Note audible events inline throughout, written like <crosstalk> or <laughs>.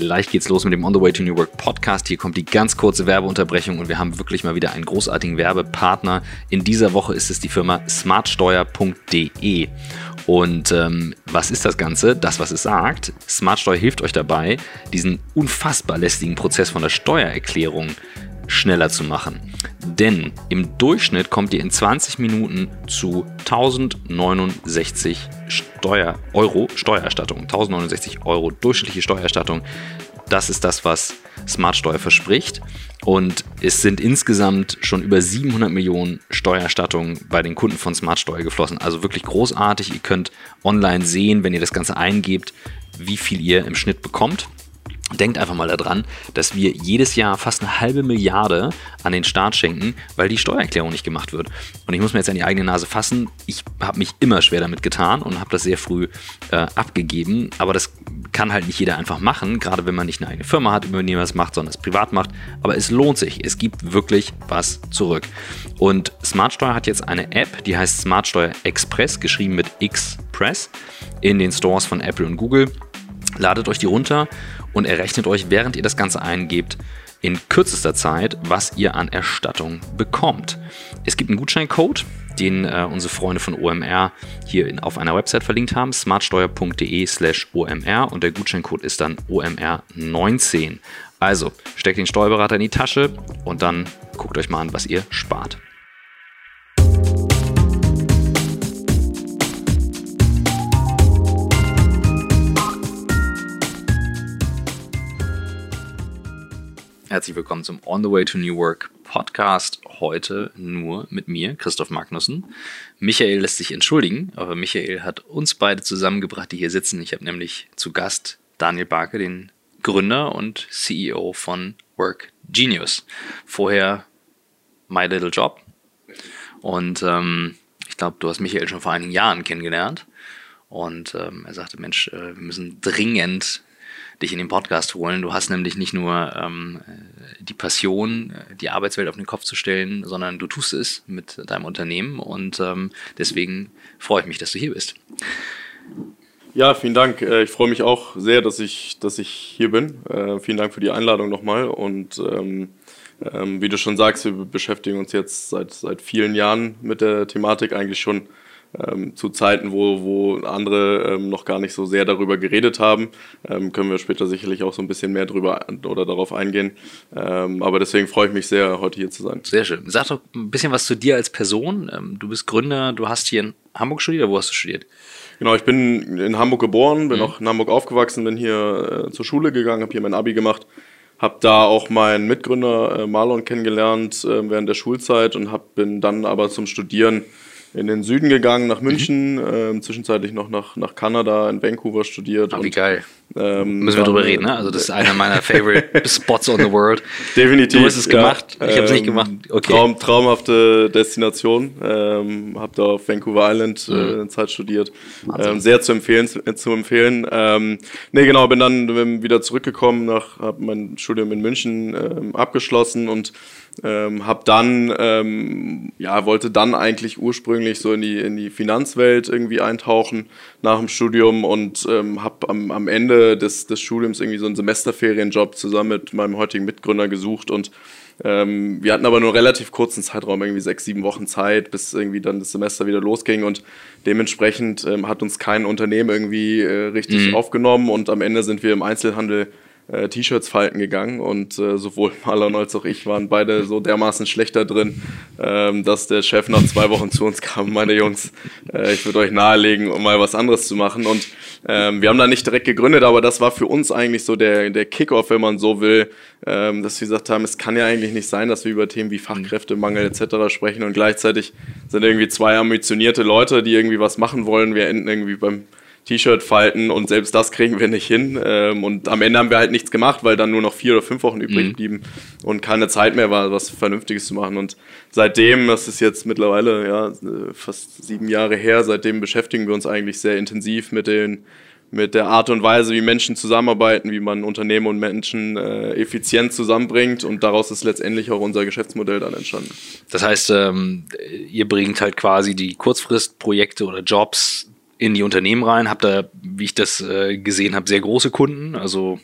Gleich geht's los mit dem On the Way to New Work Podcast. Hier kommt die ganz kurze Werbeunterbrechung und wir haben wirklich mal wieder einen großartigen Werbepartner. In dieser Woche ist es die Firma smartsteuer.de. Und ähm, was ist das Ganze? Das, was es sagt. Smartsteuer hilft euch dabei, diesen unfassbar lästigen Prozess von der Steuererklärung schneller zu machen. Denn im Durchschnitt kommt ihr in 20 Minuten zu 1069 Steuer, Euro Steuererstattung. 1069 Euro durchschnittliche Steuererstattung. Das ist das, was Smartsteuer verspricht. Und es sind insgesamt schon über 700 Millionen Steuererstattungen bei den Kunden von Smartsteuer geflossen. Also wirklich großartig. Ihr könnt online sehen, wenn ihr das Ganze eingebt, wie viel ihr im Schnitt bekommt. Denkt einfach mal daran, dass wir jedes Jahr fast eine halbe Milliarde an den Staat schenken, weil die Steuererklärung nicht gemacht wird. Und ich muss mir jetzt an die eigene Nase fassen. Ich habe mich immer schwer damit getan und habe das sehr früh äh, abgegeben. Aber das kann halt nicht jeder einfach machen, gerade wenn man nicht eine eigene Firma hat, über die man das macht, sondern es privat macht. Aber es lohnt sich. Es gibt wirklich was zurück. Und Smartsteuer hat jetzt eine App, die heißt Smartsteuer Express, geschrieben mit Xpress, in den Stores von Apple und Google. Ladet euch die runter und errechnet euch, während ihr das Ganze eingebt, in kürzester Zeit, was ihr an Erstattung bekommt. Es gibt einen Gutscheincode, den äh, unsere Freunde von OMR hier in, auf einer Website verlinkt haben, smartsteuer.de slash OMR und der Gutscheincode ist dann OMR19. Also steckt den Steuerberater in die Tasche und dann guckt euch mal an, was ihr spart. Herzlich willkommen zum On the Way to New Work Podcast. Heute nur mit mir, Christoph Magnussen. Michael lässt sich entschuldigen, aber Michael hat uns beide zusammengebracht, die hier sitzen. Ich habe nämlich zu Gast Daniel Barke, den Gründer und CEO von Work Genius. Vorher My Little Job. Und ähm, ich glaube, du hast Michael schon vor einigen Jahren kennengelernt. Und ähm, er sagte, Mensch, äh, wir müssen dringend dich in den Podcast holen. Du hast nämlich nicht nur ähm, die Passion, die Arbeitswelt auf den Kopf zu stellen, sondern du tust es mit deinem Unternehmen und ähm, deswegen freue ich mich, dass du hier bist. Ja, vielen Dank. Äh, ich freue mich auch sehr, dass ich, dass ich hier bin. Äh, vielen Dank für die Einladung nochmal. Und ähm, ähm, wie du schon sagst, wir beschäftigen uns jetzt seit, seit vielen Jahren mit der Thematik, eigentlich schon ähm, zu Zeiten, wo, wo andere ähm, noch gar nicht so sehr darüber geredet haben. Ähm, können wir später sicherlich auch so ein bisschen mehr drüber oder darauf eingehen. Ähm, aber deswegen freue ich mich sehr, heute hier zu sein. Sehr schön. Sag doch ein bisschen was zu dir als Person. Ähm, du bist Gründer, du hast hier in Hamburg studiert oder wo hast du studiert? Genau, ich bin in Hamburg geboren, bin mhm. auch in Hamburg aufgewachsen, bin hier äh, zur Schule gegangen, habe hier mein Abi gemacht habe da auch meinen Mitgründer äh, Marlon kennengelernt äh, während der Schulzeit und hab, bin dann aber zum Studieren in den Süden gegangen, nach München, mhm. ähm, zwischenzeitlich noch nach, nach Kanada, in Vancouver studiert. Oh, wie geil. Ähm, Müssen wir drüber reden, ne? Also das ist einer meiner <laughs> favorite Spots on the world. Definitiv. Du hast es gemacht, ja, ich habe es nicht ähm, gemacht. Okay. Traum, traumhafte Destination. Ähm, habe da auf Vancouver Island äh, mhm. eine Zeit studiert. Ähm, sehr zu empfehlen. Zu empfehlen. Ähm, nee, genau, bin dann wieder zurückgekommen, habe mein Studium in München ähm, abgeschlossen und ähm, hab dann, ja, wollte dann eigentlich ursprünglich so in die, in die Finanzwelt irgendwie eintauchen nach dem Studium und ähm, habe am, am Ende des, des Studiums irgendwie so einen Semesterferienjob zusammen mit meinem heutigen Mitgründer gesucht und ähm, wir hatten aber nur einen relativ kurzen Zeitraum, irgendwie sechs, sieben Wochen Zeit, bis irgendwie dann das Semester wieder losging und dementsprechend ähm, hat uns kein Unternehmen irgendwie äh, richtig mhm. aufgenommen und am Ende sind wir im Einzelhandel äh, T-Shirts falten gegangen und äh, sowohl <laughs> Marlon als auch ich waren beide so dermaßen schlechter drin, ähm, dass der Chef nach zwei Wochen zu uns kam, meine Jungs, äh, ich würde euch nahelegen, um mal was anderes zu machen und ähm, wir haben da nicht direkt gegründet, aber das war für uns eigentlich so der, der Kickoff, wenn man so will, ähm, dass wir gesagt haben, es kann ja eigentlich nicht sein, dass wir über Themen wie Fachkräftemangel etc. sprechen und gleichzeitig sind irgendwie zwei ambitionierte Leute, die irgendwie was machen wollen. Wir enden irgendwie beim T-Shirt falten und selbst das kriegen wir nicht hin. Ähm, und am Ende haben wir halt nichts gemacht, weil dann nur noch vier oder fünf Wochen übrig mhm. blieben und keine Zeit mehr war, was Vernünftiges zu machen. Und seitdem, das ist jetzt mittlerweile ja, fast sieben Jahre her, seitdem beschäftigen wir uns eigentlich sehr intensiv mit den mit der Art und Weise, wie Menschen zusammenarbeiten, wie man Unternehmen und Menschen äh, effizient zusammenbringt und daraus ist letztendlich auch unser Geschäftsmodell dann entstanden. Das heißt, ähm, ihr bringt halt quasi die Kurzfristprojekte oder Jobs in die Unternehmen rein. Habt da, wie ich das äh, gesehen habe, sehr große Kunden. Also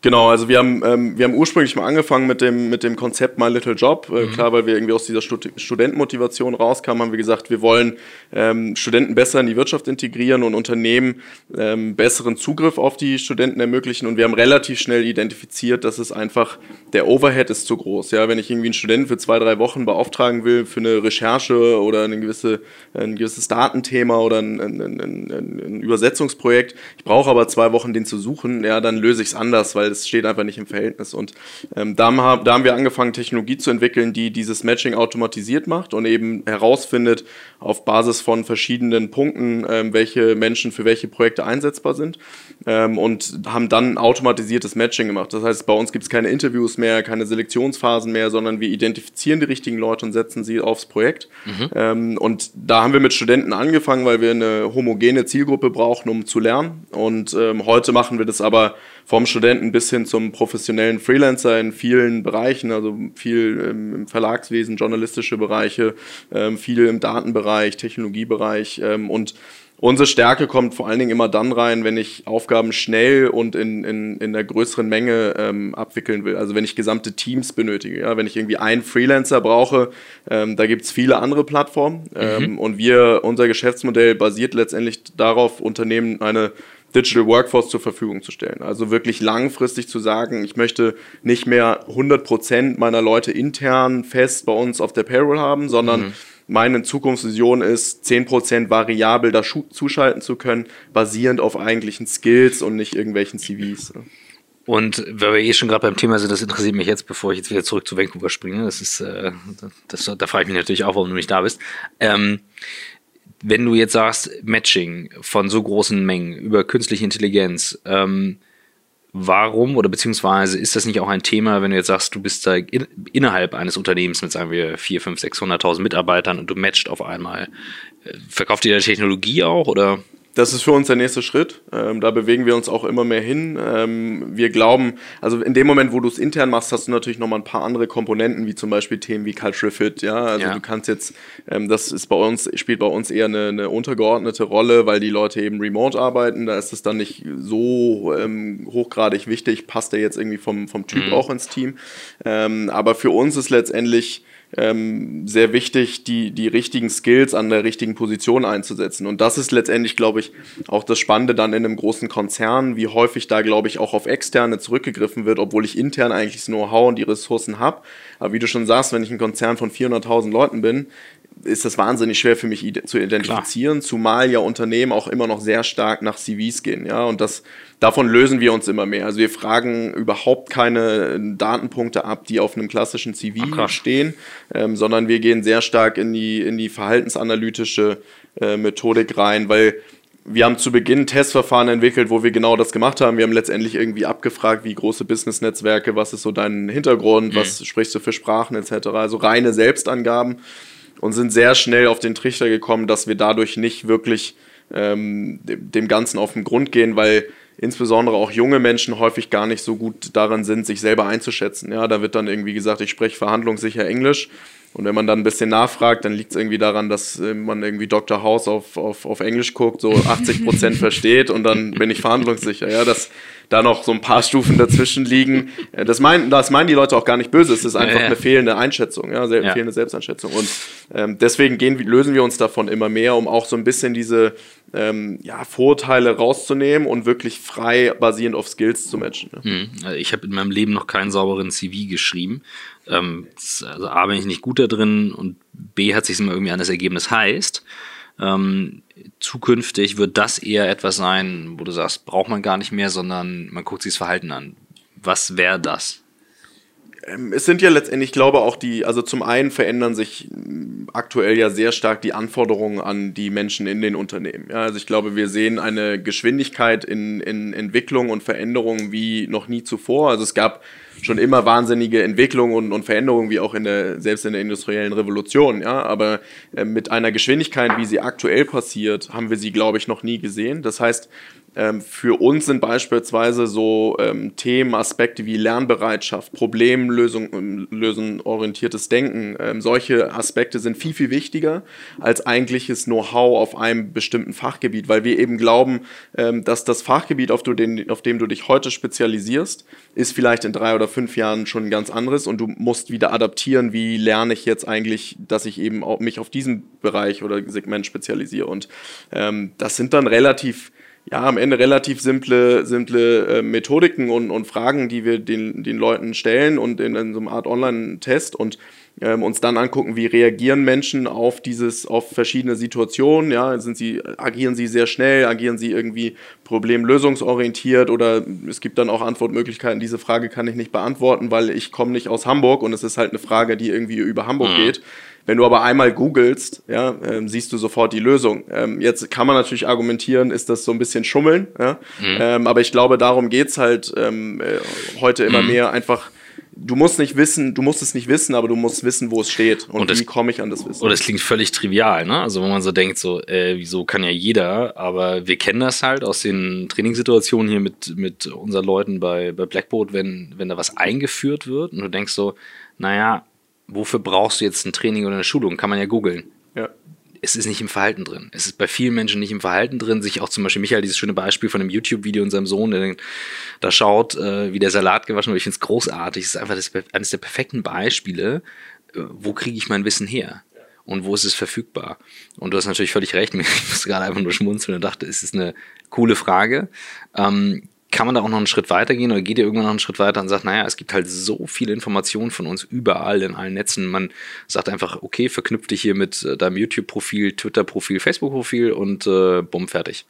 Genau, also wir haben, ähm, wir haben ursprünglich mal angefangen mit dem, mit dem Konzept My Little Job. Äh, mhm. Klar, weil wir irgendwie aus dieser Stud Studentenmotivation rauskamen, haben wir gesagt, wir wollen ähm, Studenten besser in die Wirtschaft integrieren und Unternehmen ähm, besseren Zugriff auf die Studenten ermöglichen. Und wir haben relativ schnell identifiziert, dass es einfach, der Overhead ist zu groß. Ja, wenn ich irgendwie einen Studenten für zwei, drei Wochen beauftragen will für eine Recherche oder eine gewisse, ein gewisses Datenthema oder ein, ein, ein, ein Übersetzungsprojekt, ich brauche aber zwei Wochen, den zu suchen, ja, dann löse ich es anders, weil weil es steht einfach nicht im Verhältnis. Und ähm, da, haben, da haben wir angefangen, Technologie zu entwickeln, die dieses Matching automatisiert macht und eben herausfindet auf Basis von verschiedenen Punkten, ähm, welche Menschen für welche Projekte einsetzbar sind ähm, und haben dann automatisiertes Matching gemacht. Das heißt, bei uns gibt es keine Interviews mehr, keine Selektionsphasen mehr, sondern wir identifizieren die richtigen Leute und setzen sie aufs Projekt. Mhm. Ähm, und da haben wir mit Studenten angefangen, weil wir eine homogene Zielgruppe brauchen, um zu lernen. Und ähm, heute machen wir das aber vom Studenten bis hin zum professionellen Freelancer in vielen Bereichen, also viel im Verlagswesen, journalistische Bereiche, ähm, viel im Datenbereich, Technologiebereich ähm, und Unsere Stärke kommt vor allen Dingen immer dann rein, wenn ich Aufgaben schnell und in, in, in der größeren Menge ähm, abwickeln will. Also wenn ich gesamte Teams benötige. Ja? Wenn ich irgendwie einen Freelancer brauche, ähm, da gibt es viele andere Plattformen. Mhm. Ähm, und wir, unser Geschäftsmodell basiert letztendlich darauf, Unternehmen eine Digital Workforce zur Verfügung zu stellen. Also wirklich langfristig zu sagen, ich möchte nicht mehr 100% meiner Leute intern fest bei uns auf der Payroll haben, sondern mhm. meine Zukunftsvision ist, 10% variabel da zuschalten zu können, basierend auf eigentlichen Skills und nicht irgendwelchen CVs. Und weil wir eh schon gerade beim Thema sind, das interessiert mich jetzt, bevor ich jetzt wieder zurück zu Vancouver springe. Das ist, äh, das, da frage ich mich natürlich auch, warum du nicht da bist. Ähm, wenn du jetzt sagst, Matching von so großen Mengen über künstliche Intelligenz, ähm, warum oder beziehungsweise ist das nicht auch ein Thema, wenn du jetzt sagst, du bist da in, innerhalb eines Unternehmens mit, sagen wir, 4, 5, 600.000 Mitarbeitern und du matcht auf einmal, äh, verkauft ihr da Technologie auch oder? Das ist für uns der nächste Schritt. Ähm, da bewegen wir uns auch immer mehr hin. Ähm, wir glauben, also in dem Moment, wo du es intern machst, hast du natürlich nochmal ein paar andere Komponenten, wie zum Beispiel Themen wie Cultural Fit. Ja, also ja. du kannst jetzt, ähm, das ist bei uns, spielt bei uns eher eine, eine, untergeordnete Rolle, weil die Leute eben remote arbeiten. Da ist es dann nicht so ähm, hochgradig wichtig, passt der jetzt irgendwie vom, vom Typ mhm. auch ins Team. Ähm, aber für uns ist letztendlich ähm, sehr wichtig, die, die richtigen Skills an der richtigen Position einzusetzen. Und das ist letztendlich, glaube ich, auch das Spannende dann in einem großen Konzern, wie häufig da, glaube ich, auch auf externe zurückgegriffen wird, obwohl ich intern eigentlich das Know-how und die Ressourcen habe. Aber wie du schon sagst, wenn ich ein Konzern von 400.000 Leuten bin, ist das wahnsinnig schwer für mich zu identifizieren, Klar. zumal ja Unternehmen auch immer noch sehr stark nach CVs gehen, ja, und das, davon lösen wir uns immer mehr. Also wir fragen überhaupt keine Datenpunkte ab, die auf einem klassischen CV Ach, stehen, ähm, sondern wir gehen sehr stark in die, in die verhaltensanalytische äh, Methodik rein, weil wir haben zu Beginn Testverfahren entwickelt, wo wir genau das gemacht haben. Wir haben letztendlich irgendwie abgefragt, wie große Business-Netzwerke, was ist so dein Hintergrund, mhm. was sprichst du für Sprachen etc. Also reine Selbstangaben und sind sehr schnell auf den Trichter gekommen, dass wir dadurch nicht wirklich ähm, dem Ganzen auf den Grund gehen, weil insbesondere auch junge Menschen häufig gar nicht so gut daran sind, sich selber einzuschätzen. Ja, da wird dann irgendwie gesagt, ich spreche verhandlungssicher Englisch. Und wenn man dann ein bisschen nachfragt, dann liegt es irgendwie daran, dass äh, man irgendwie Dr. House auf, auf, auf Englisch guckt, so 80 Prozent <laughs> versteht und dann bin ich verhandlungssicher. Ja, das, da noch so ein paar Stufen dazwischen liegen. Das meinen, das meinen die Leute auch gar nicht böse. Es ist einfach ja, eine fehlende Einschätzung, ja, sehr, ja. fehlende Selbsteinschätzung. Und ähm, deswegen gehen, lösen wir uns davon immer mehr, um auch so ein bisschen diese ähm, ja, Vorteile rauszunehmen und wirklich frei basierend auf Skills zu matchen. Ne? Hm. Also ich habe in meinem Leben noch keinen sauberen CV geschrieben. Ähm, also A bin ich nicht gut da drin und B hat sich immer irgendwie an das Ergebnis heißt. Ähm, zukünftig wird das eher etwas sein, wo du sagst, braucht man gar nicht mehr, sondern man guckt sich das Verhalten an. Was wäre das? Ähm, es sind ja letztendlich, ich glaube auch die, also zum einen verändern sich aktuell ja sehr stark die Anforderungen an die Menschen in den Unternehmen. Ja, also ich glaube, wir sehen eine Geschwindigkeit in, in Entwicklung und Veränderung wie noch nie zuvor. Also es gab schon immer wahnsinnige Entwicklungen und, und Veränderungen, wie auch in der, selbst in der industriellen Revolution. Ja? Aber äh, mit einer Geschwindigkeit, wie sie aktuell passiert, haben wir sie, glaube ich, noch nie gesehen. Das heißt, Ähm, für uns sind beispielsweise so ähm, Themen, Aspekte wie Lernbereitschaft, Problemlösung, orientiertes Denken, ähm, solche Aspekte sind viel, viel wichtiger als eigentliches Know-how auf einem bestimmten Fachgebiet, weil wir eben glauben, ähm, dass das Fachgebiet, auf, den, auf dem du dich heute spezialisierst, ist vielleicht in drei oder fünf Jahren schon ein ganz anderes und du musst wieder adaptieren, wie lerne ich jetzt eigentlich, dass ich eben auch mich auf diesen Bereich oder Segment spezialisiere. Und ähm, das sind dann relativ ja, am Ende relativ simple, simple äh, Methodiken und, und Fragen, die wir den, den Leuten stellen und in, in so einer Art Online-Test und ähm, uns dann angucken, wie reagieren Menschen auf dieses, auf verschiedene Situationen. Ja, sind sie, agieren sie sehr schnell, agieren sie irgendwie problemlösungsorientiert oder es gibt dann auch Antwortmöglichkeiten. Diese Frage kann ich nicht beantworten, weil ich komme nicht aus Hamburg und es ist halt eine Frage, die irgendwie über Hamburg mhm. geht. Wenn du aber einmal googelst, ja, ähm, siehst du sofort die Lösung. Ähm, jetzt kann man natürlich argumentieren, ist das so ein bisschen Schummeln, ja? Mhm. Ähm, aber ich glaube, darum geht's halt ähm, äh, heute immer mhm. mehr einfach du musst nicht wissen, du musst es nicht wissen, aber du musst wissen, wo es steht und, und wie komme ich an das Wissen. Und es klingt völlig trivial, ne? Also wenn man so denkt, so, äh, wieso kann ja jeder, aber wir kennen das halt aus den Trainingssituationen hier mit, mit unseren Leuten bei, bei Blackboard, wenn, wenn da was eingeführt wird und du denkst so, naja, wofür brauchst du jetzt ein Training oder eine Schulung? Kann man ja googeln. Ja. Es ist nicht im Verhalten drin. Es ist bei vielen Menschen nicht im Verhalten drin. Sich auch zum Beispiel Michael, dieses schöne Beispiel von einem YouTube-Video in seinem Sohn, der da schaut, äh, wie der Salat gewaschen wird. Ich finde es großartig. Es ist einfach das, eines der perfekten Beispiele. Äh, wo kriege ich mein Wissen her? und wo ist es verfügbar? Und du hast natürlich völlig recht, <laughs> ich musste gerade einfach nur schmunzeln und dachte, es ist eine coole Frage. Ähm, kann man da auch noch einen Schritt weiter gehen oder geht ihr irgendwann noch einen Schritt weiter und sagt, naja, es gibt halt so viele Informationen von uns überall in allen Netzen. Man sagt einfach, okay, verknüpf dich hier mit äh, deinem YouTube-Profil, Twitter-Profil, Facebook-Profil und äh, bumm, fertig.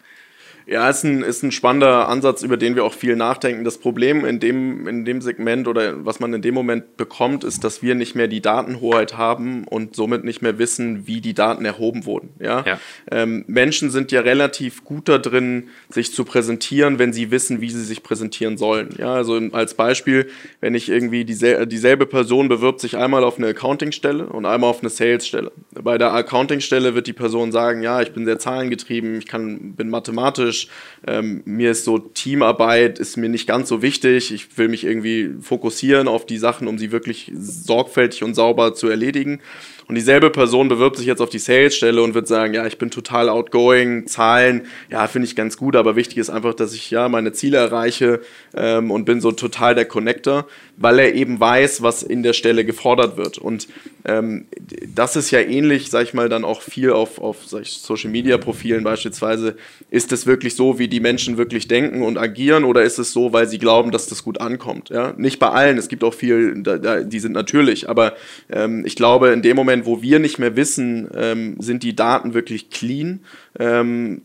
Ja, ist ein, ist ein spannender Ansatz, über den wir auch viel nachdenken. Das Problem in dem, in dem Segment oder was man in dem Moment bekommt, ist, dass wir nicht mehr die Datenhoheit haben und somit nicht mehr wissen, wie die Daten erhoben wurden. Ja? ja. Ähm, Menschen sind ja relativ gut da drin, sich zu präsentieren, wenn sie wissen, wie sie sich präsentieren sollen. Ja, also als Beispiel, wenn ich irgendwie diesel dieselbe Person bewirbt sich einmal auf eine Accounting-Stelle und einmal auf eine Sales-Stelle. Bei der Accounting-Stelle wird die Person sagen, ja, ich bin sehr zahlengetrieben, ich kann, bin mathematisch, Schreibtisch. Ähm, mir ist so Teamarbeit ist mir nicht ganz so wichtig. Ich will mich irgendwie fokussieren auf die Sachen, um sie wirklich sorgfältig und sauber zu erledigen. Und dieselbe Person bewirbt sich jetzt auf die Sales-Stelle und wird sagen, ja, ich bin total outgoing, Zahlen, ja, finde ich ganz gut, aber wichtig ist einfach, dass ich ja meine Ziele erreiche ähm, und bin so total der Connector, weil er eben weiß, was in der Stelle gefordert wird. Und ähm, das ist ja ähnlich, sag ich mal, dann auch viel auf, auf Social-Media-Profilen beispielsweise. Ist es wirklich so, wie die Menschen wirklich denken und agieren oder ist es so, weil sie glauben, dass das gut ankommt? Ja? Nicht bei allen, es gibt auch viel, da, da, die sind natürlich, aber ähm, ich glaube, in dem Moment, Moment, wo wir nicht mehr wissen, ähm, sind die Daten wirklich clean, ähm,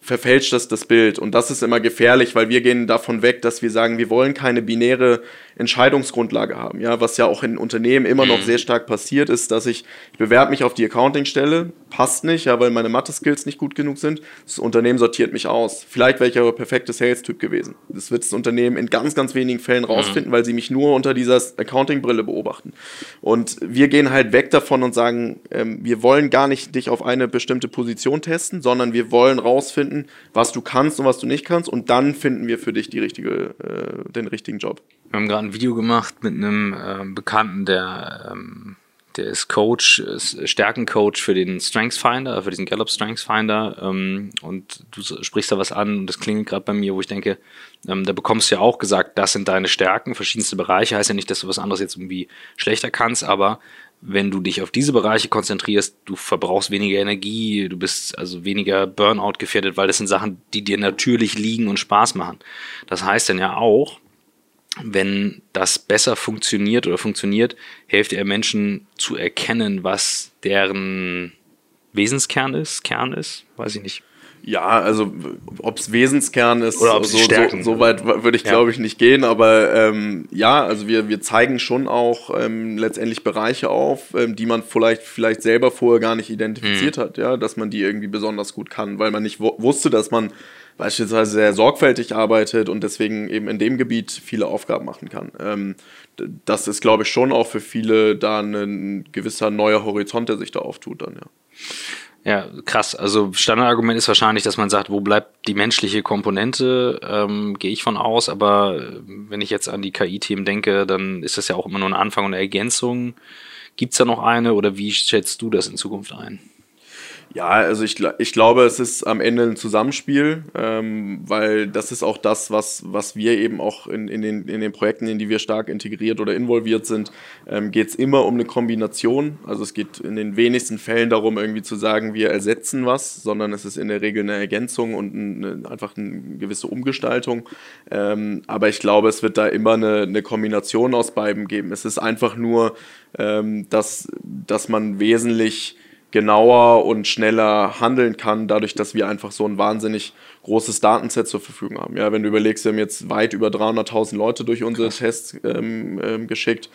verfälscht das das Bild. Und das ist immer gefährlich, weil wir gehen davon weg, dass wir sagen, wir wollen keine binäre Entscheidungsgrundlage haben. Ja, was ja auch in Unternehmen immer noch mhm. sehr stark passiert ist, dass ich, ich bewerbe mich auf die Accounting-Stelle, passt nicht, ja, weil meine Mathe-Skills nicht gut genug sind. Das Unternehmen sortiert mich aus. Vielleicht wäre ich aber perfekte Sales-Typ gewesen. Das wird das Unternehmen in ganz, ganz wenigen Fällen mhm. rausfinden, weil sie mich nur unter dieser Accounting-Brille beobachten. Und wir gehen halt weg davon und sagen, ähm, wir wollen gar nicht dich auf eine bestimmte Position testen, sondern wir wollen rausfinden, was du kannst und was du nicht kannst und dann finden wir für dich die richtige, äh, den richtigen Job. Wir haben gerade ein Video gemacht mit einem äh, Bekannten, der, ähm, der ist Coach, ist Stärkencoach für den Strengths Finder, für diesen Gallup Strengths Finder. Ähm, und du sprichst da was an und das klingelt gerade bei mir, wo ich denke, ähm, da bekommst du ja auch gesagt, das sind deine Stärken, verschiedenste Bereiche. Heißt ja nicht, dass du was anderes jetzt irgendwie schlechter kannst, aber wenn du dich auf diese Bereiche konzentrierst, du verbrauchst weniger Energie, du bist also weniger Burnout gefährdet, weil das sind Sachen, die dir natürlich liegen und Spaß machen. Das heißt dann ja auch, wenn das besser funktioniert oder funktioniert, hilft er Menschen zu erkennen, was deren Wesenskern ist, Kern ist, weiß ich nicht. Ja, also ob es Wesenskern ist, oder so, so, so, weit würde ich ja. glaube ich nicht gehen, aber ähm, ja, also wir, wir zeigen schon auch ähm, letztendlich Bereiche auf, ähm, die man vielleicht, vielleicht selber vorher gar nicht identifiziert mhm. hat, ja, dass man die irgendwie besonders gut kann, weil man nicht wusste, dass man beispielsweise sehr sorgfältig arbeitet und deswegen eben in dem Gebiet viele Aufgaben machen kann. Ähm, das ist, glaube ich, schon auch für viele da ein gewisser neuer Horizont, der sich da auftut dann, ja. Ja, krass. Also Standardargument ist wahrscheinlich, dass man sagt, wo bleibt die menschliche Komponente? Ähm, Gehe ich von aus. Aber äh, wenn ich jetzt an die KI-Themen denke, dann ist das ja auch immer nur ein Anfang und eine Ergänzung. Gibt es da noch eine oder wie schätzt du das in Zukunft ein? Ja, also ich, ich glaube, es ist am Ende ein Zusammenspiel, ähm, weil das ist auch das, was, was wir eben auch in, in, den, in den Projekten, in die wir stark integriert oder involviert sind, ähm, geht es immer um eine Kombination. Also es geht in den wenigsten Fällen darum, irgendwie zu sagen, wir ersetzen was, sondern es ist in der Regel eine Ergänzung und eine, einfach eine gewisse Umgestaltung. Ähm, aber ich glaube, es wird da immer eine, eine Kombination aus beiden geben. Es ist einfach nur, ähm, dass, dass man wesentlich genauer und schneller handeln kann, dadurch, dass wir einfach so ein wahnsinnig großes Datenset zur Verfügung haben. Ja, wenn du überlegst, wir haben jetzt weit über 300.000 Leute durch unsere Krass. Tests ähm, ähm, geschickt.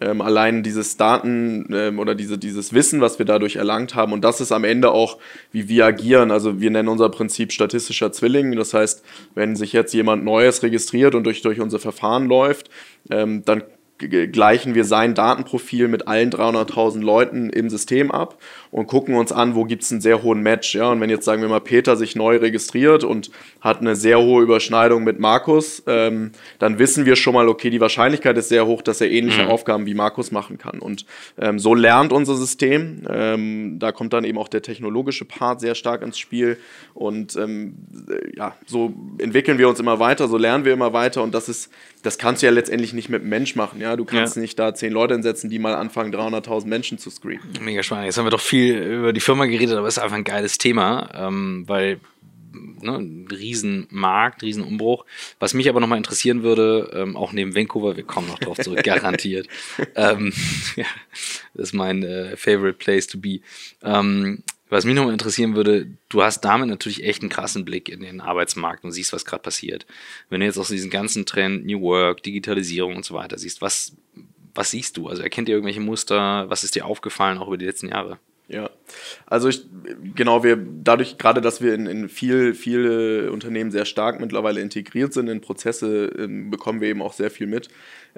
Ähm, allein dieses Daten ähm, oder diese, dieses Wissen, was wir dadurch erlangt haben, und das ist am Ende auch, wie wir agieren. Also wir nennen unser Prinzip statistischer Zwilling. Das heißt, wenn sich jetzt jemand Neues registriert und durch, durch unser Verfahren läuft, ähm, dann gleichen wir sein Datenprofil mit allen 300.000 Leuten im System ab und gucken uns an, wo gibt es einen sehr hohen Match. Ja? Und wenn jetzt, sagen wir mal, Peter sich neu registriert und hat eine sehr hohe Überschneidung mit Markus, ähm, dann wissen wir schon mal, okay, die Wahrscheinlichkeit ist sehr hoch, dass er ähnliche mhm. Aufgaben wie Markus machen kann. Und ähm, so lernt unser System. Ähm, da kommt dann eben auch der technologische Part sehr stark ins Spiel. Und ähm, ja, so entwickeln wir uns immer weiter, so lernen wir immer weiter. Und das ist, das kannst du ja letztendlich nicht mit einem Mensch machen. Ja? Du kannst ja. nicht da zehn Leute hinsetzen, die mal anfangen, 300.000 Menschen zu screenen. Mega spannend. Jetzt haben wir doch viel über die Firma geredet, aber es ist einfach ein geiles Thema, ähm, weil ne, ein Riesenmarkt, Riesenumbruch. Was mich aber nochmal interessieren würde, ähm, auch neben Vancouver, wir kommen noch drauf zurück, <laughs> garantiert. ähm, <laughs> ja, das ist mein äh, favorite place to be. Ähm, was mich nochmal interessieren würde, du hast damit natürlich echt einen krassen Blick in den Arbeitsmarkt und siehst, was gerade passiert. Wenn du jetzt auch diesen ganzen Trend New Work, Digitalisierung und so weiter siehst, was, was siehst du? Also erkennt ihr irgendwelche Muster? Was ist dir aufgefallen, auch über die letzten Jahre? Ja, also ich, genau, wir, dadurch gerade, dass wir in, in viel, viele Unternehmen sehr stark mittlerweile integriert sind in Prozesse, ähm, bekommen wir eben auch sehr viel mit.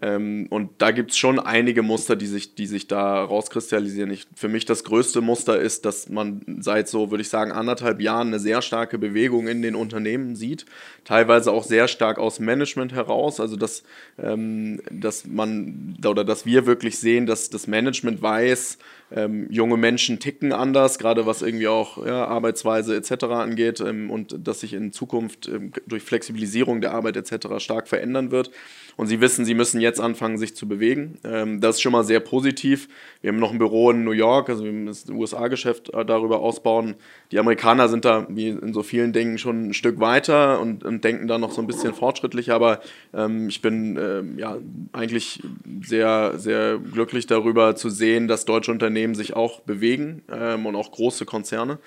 Ähm, und da gibt es schon einige Muster, die sich, die sich da rauskristallisieren. Ich, für mich das größte Muster ist, dass man seit so, würde ich sagen, anderthalb Jahren eine sehr starke Bewegung in den Unternehmen sieht. Teilweise auch sehr stark aus Management heraus. Also dass, ähm, dass man oder dass wir wirklich sehen, dass das Management weiß, ähm, junge Menschen ticken anders, gerade was irgendwie auch ja, Arbeitsweise etc. angeht ähm, und dass sich in Zukunft ähm, durch Flexibilisierung der Arbeit etc. stark verändern wird und sie wissen, sie müssen jetzt anfangen, sich zu bewegen. Ähm, das ist schon mal sehr positiv. Wir haben noch ein Büro in New York, also wir müssen das USA-Geschäft äh, darüber ausbauen. Die Amerikaner sind da, wie in so vielen Dingen, schon ein Stück weiter und, und denken da noch so ein bisschen fortschrittlicher, aber ähm, ich bin ähm, ja eigentlich sehr, sehr glücklich darüber zu sehen, dass deutsche Unternehmen sich auch bewegen ähm, und auch große Konzerne.